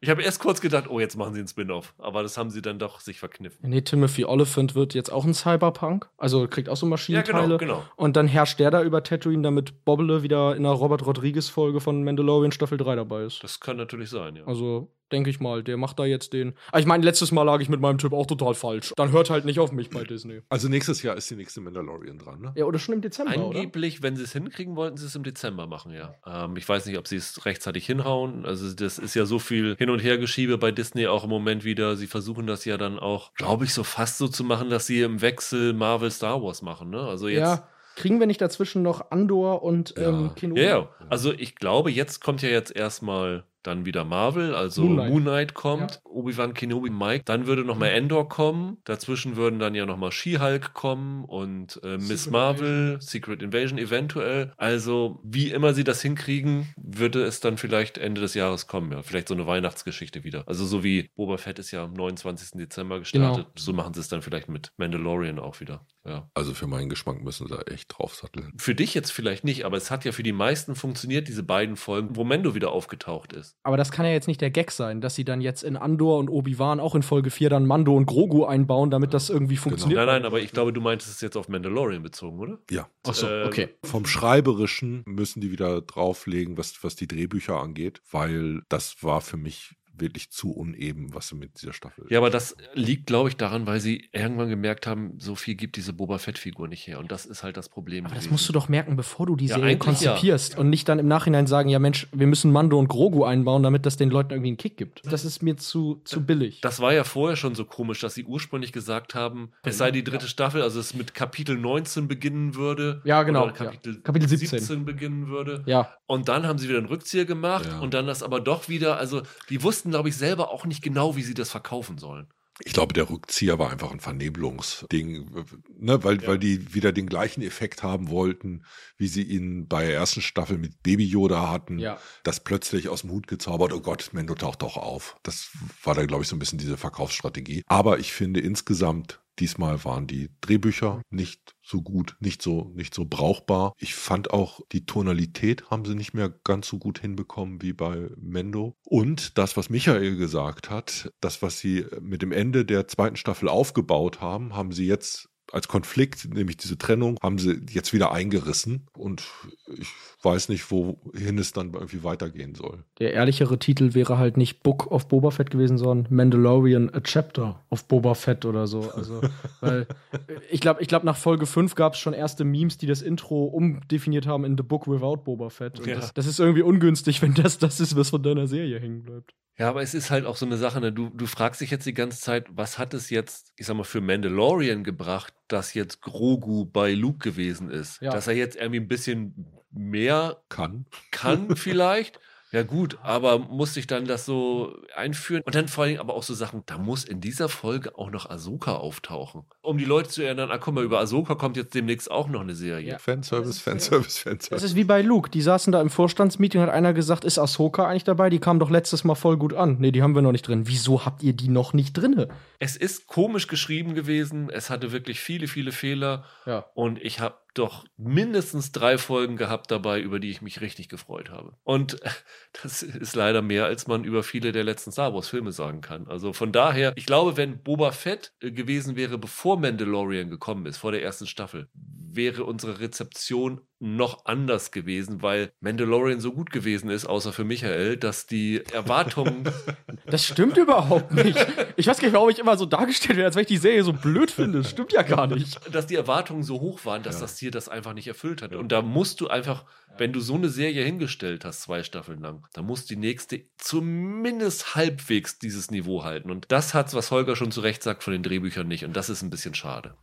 Speaker 1: ich habe erst kurz gedacht, oh, jetzt machen sie einen Spin-off. Aber das haben sie dann doch sich verkniffen.
Speaker 2: Nee, Timothy Oliphant wird jetzt auch ein Cyberpunk. Also kriegt auch so Maschinenteile. Ja,
Speaker 1: genau, genau.
Speaker 2: Und dann herrscht der da über Tatooine, damit Bobble wieder in einer Robert Rodriguez-Folge von Mandalorian Staffel 3 dabei ist.
Speaker 1: Das kann natürlich sein, ja.
Speaker 2: Also denke ich mal. Der macht da jetzt den. Ah, ich meine, letztes Mal lag ich mit meinem Typ auch total falsch. Dann hört halt nicht auf mich bei Disney.
Speaker 3: Also nächstes Jahr ist die nächste Mandalorian dran, ne?
Speaker 2: Ja, oder schon im Dezember.
Speaker 1: Angeblich,
Speaker 2: oder?
Speaker 1: wenn sie es hinkriegen, wollten sie es im Dezember machen, ja. Ähm, ich weiß nicht, ob sie es rechtzeitig hinhauen. Also, das ist ja so viel Hin- und Hergeschiebe bei Disney auch im Moment wieder. Sie versuchen das ja dann auch, glaube ich, so fast so zu machen, dass sie im Wechsel Marvel Star Wars machen, ne? Also jetzt.
Speaker 2: Ja. Kriegen wir nicht dazwischen noch Andor und ähm,
Speaker 1: Kino? Ja, ja, also ich glaube, jetzt kommt ja jetzt erstmal dann wieder Marvel, also
Speaker 2: Moon
Speaker 1: Moon
Speaker 2: Knight.
Speaker 1: Knight, kommt, Obi-Wan Kenobi Mike, dann würde nochmal Endor kommen, dazwischen würden dann ja nochmal She-Hulk kommen und äh, Miss Marvel, Secret Invasion eventuell. Also wie immer sie das hinkriegen, würde es dann vielleicht Ende des Jahres kommen, ja. Vielleicht so eine Weihnachtsgeschichte wieder. Also so wie Boba Fett ist ja am 29. Dezember gestartet,
Speaker 2: Genau.
Speaker 1: so machen sie es dann vielleicht mit Mandalorian auch wieder. Ja.
Speaker 3: Also für meinen Geschmack müssen sie da echt draufsatteln.
Speaker 1: Für dich jetzt vielleicht nicht, aber es hat ja für die meisten funktioniert, diese beiden Folgen, wo Mendo wieder aufgetaucht ist.
Speaker 2: Aber das kann ja jetzt nicht der Gag sein, dass sie dann jetzt in Andor und Obi-Wan auch in Folge 4 dann Mando und Grogu einbauen, damit das irgendwie funktioniert.
Speaker 1: Nein, nein, aber ich glaube, du meintest es jetzt auf Mandalorian bezogen, oder?
Speaker 3: Ja.
Speaker 2: Ach so,
Speaker 1: Äh,
Speaker 2: okay.
Speaker 3: Vom Schreiberischen müssen die wieder drauflegen, was, was die Drehbücher angeht, weil das war für mich wirklich zu uneben, was sie mit dieser Staffel.
Speaker 1: Ja, aber das liegt, glaube ich, daran, weil sie irgendwann gemerkt haben, so viel gibt diese Boba Fett-Figur nicht her. Und das ist halt das Problem.
Speaker 2: Aber das musst du doch merken, bevor du die
Speaker 1: Ja,
Speaker 2: Serie konzipierst und nicht dann im Nachhinein sagen, ja Mensch, wir müssen Mando und Grogu einbauen, damit das den Leuten irgendwie einen Kick gibt. Das ist mir zu, zu billig.
Speaker 1: Das war ja vorher schon so komisch, dass sie ursprünglich gesagt haben, es sei die dritte Staffel, also es mit Kapitel 19 beginnen würde.
Speaker 2: Ja, genau,
Speaker 1: Oder Kapitel,
Speaker 2: ja. Kapitel 17.
Speaker 1: beginnen würde.
Speaker 2: ja,
Speaker 1: Und dann haben sie wieder einen Rückzieher gemacht
Speaker 3: Ja.
Speaker 1: und dann das aber doch wieder, also die wussten, glaube ich, selber auch nicht genau, wie sie das verkaufen sollen.
Speaker 3: Ich glaube, der Rückzieher war einfach ein Vernebelungsding, ne, weil,
Speaker 1: Ja.
Speaker 3: weil die wieder den gleichen Effekt haben wollten, wie sie ihn bei der ersten Staffel mit Baby Yoda hatten.
Speaker 2: ja.
Speaker 3: Das plötzlich aus dem Hut gezaubert, oh Gott, Mendo taucht doch auf. Das war da, glaube ich, so ein bisschen diese Verkaufsstrategie. Aber ich finde insgesamt, diesmal waren die Drehbücher nicht so gut, nicht so, nicht so brauchbar. Ich fand auch, die Tonalität haben sie nicht mehr ganz so gut hinbekommen wie bei Mendo. Und das, was Michael gesagt hat, das, was sie mit dem Ende der zweiten Staffel aufgebaut haben, haben sie jetzt als Konflikt, nämlich diese Trennung, haben sie jetzt wieder eingerissen. Und ich weiß nicht, wohin es dann irgendwie weitergehen soll.
Speaker 2: Der ehrlichere Titel wäre halt nicht Book of Boba Fett gewesen, sondern Mandalorian A Chapter of Boba Fett oder so. Also, weil äh, ich glaube, ich glaub, nach Folge 5 gab es schon erste Memes, die das Intro umdefiniert haben in The Book Without Boba Fett. Und
Speaker 1: Ja.
Speaker 2: das, das ist irgendwie ungünstig, wenn das das ist, was von deiner Serie hängen bleibt.
Speaker 1: Ja, aber es ist halt auch so eine Sache, ne? du, du fragst dich jetzt die ganze Zeit, was hat es jetzt, ich sag mal, für Mandalorian gebracht, dass jetzt Grogu bei Luke gewesen ist?
Speaker 2: Ja.
Speaker 1: Dass er jetzt irgendwie ein bisschen mehr
Speaker 3: Kann.
Speaker 1: kann vielleicht. Ja gut, aber muss sich dann das so einführen? Und dann vor allem aber auch so Sachen, da muss in dieser Folge auch noch Ahsoka auftauchen. Um die Leute zu erinnern, ah guck mal, über Ahsoka kommt jetzt demnächst auch noch eine Serie.
Speaker 2: Ja.
Speaker 3: Fanservice, Fanservice,
Speaker 2: Das
Speaker 3: Fanservice.
Speaker 2: ist wie bei Luke. Die saßen da im Vorstandsmeeting, hat einer gesagt, ist Ahsoka eigentlich dabei? Die kam doch letztes Mal voll gut an. Nee, die haben wir noch nicht drin. Wieso habt ihr die noch nicht drinne?
Speaker 1: Es ist komisch geschrieben gewesen, es hatte wirklich viele, viele Fehler
Speaker 2: Ja.
Speaker 1: und ich habe doch mindestens drei Folgen gehabt dabei, über die ich mich richtig gefreut habe. Und das ist leider mehr, als man über viele der letzten Star Wars-Filme sagen kann. Also von daher, ich glaube, wenn Boba Fett äh, gewesen wäre, bevor Mandalorian gekommen ist, vor der ersten Staffel, wäre unsere Rezeption noch anders gewesen, weil Mandalorian so gut gewesen ist, außer für Michael, dass die Erwartungen
Speaker 2: Das stimmt überhaupt nicht. Ich weiß gar nicht, warum ich immer so dargestellt werde, als wenn ich die Serie so blöd finde. Das stimmt ja gar nicht.
Speaker 1: dass die Erwartungen so hoch waren, dass
Speaker 3: Ja.
Speaker 1: das Tier das einfach nicht erfüllt hat. Und da musst du einfach, wenn du so eine Serie hingestellt hast, zwei Staffeln lang, da muss die nächste zumindest halbwegs dieses Niveau halten. Und das hat's, was Holger schon zu Recht sagt, von den Drehbüchern nicht. Und das ist ein bisschen schade.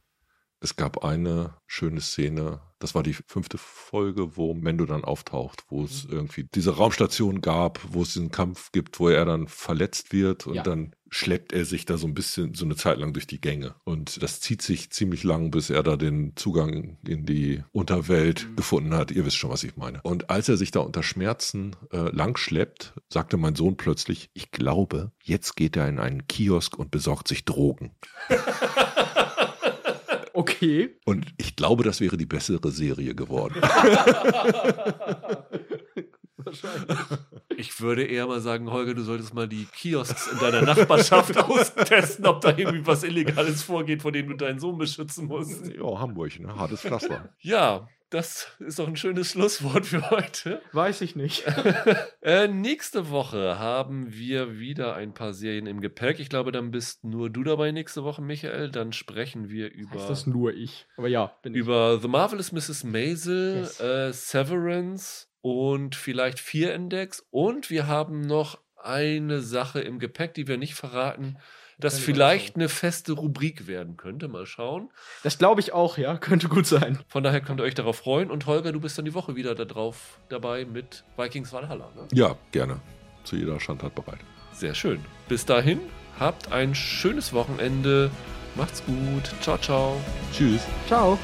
Speaker 3: Es gab eine schöne Szene, das war die fünfte Folge, wo Mendo dann auftaucht, wo es irgendwie diese Raumstation gab, wo es diesen Kampf gibt, wo er dann verletzt wird und
Speaker 2: Ja.
Speaker 3: dann schleppt er sich da so ein bisschen, so eine Zeit lang durch die Gänge. Und das zieht sich ziemlich lang, bis er da den Zugang in die Unterwelt gefunden hat. Ihr wisst schon, was ich meine. Und als er sich da unter Schmerzen äh, lang schleppt, sagte mein Sohn plötzlich, ich glaube, jetzt geht er in einen Kiosk und besorgt sich Drogen.
Speaker 2: Okay.
Speaker 3: Und ich glaube, das wäre die bessere Serie geworden.
Speaker 1: Ich würde eher mal sagen, Holger, du solltest mal die Kiosks in deiner Nachbarschaft austesten, ob da irgendwie was Illegales vorgeht, vor dem du deinen Sohn beschützen musst.
Speaker 3: ja, Hamburg, ne? Hartes Pflaster.
Speaker 1: Ja, das ist doch ein schönes Schlusswort für heute.
Speaker 2: Weiß ich nicht.
Speaker 1: Äh, nächste Woche haben wir wieder ein paar Serien im Gepäck. Ich glaube, dann bist nur du dabei nächste Woche, Michael. Dann sprechen wir über,
Speaker 2: Ist das nur ich? Aber ja, bin ich.
Speaker 1: über The Marvelous Mrs. Maisel,
Speaker 2: Yes.
Speaker 1: äh, Severance und vielleicht Fear Index. Und wir haben noch eine Sache im Gepäck, die wir nicht verraten, das vielleicht eine feste Rubrik werden könnte. Mal schauen.
Speaker 2: Das glaube ich auch, ja. Könnte gut sein.
Speaker 1: Von daher könnt ihr euch darauf freuen. Und Holger, du bist dann die Woche wieder da drauf dabei mit Vikings Valhalla. Ne?
Speaker 3: Ja, gerne. zu jeder Schandtat bereit.
Speaker 1: Sehr schön. Bis dahin, habt ein schönes Wochenende. Macht's gut. Ciao, ciao.
Speaker 3: Tschüss.
Speaker 2: Ciao.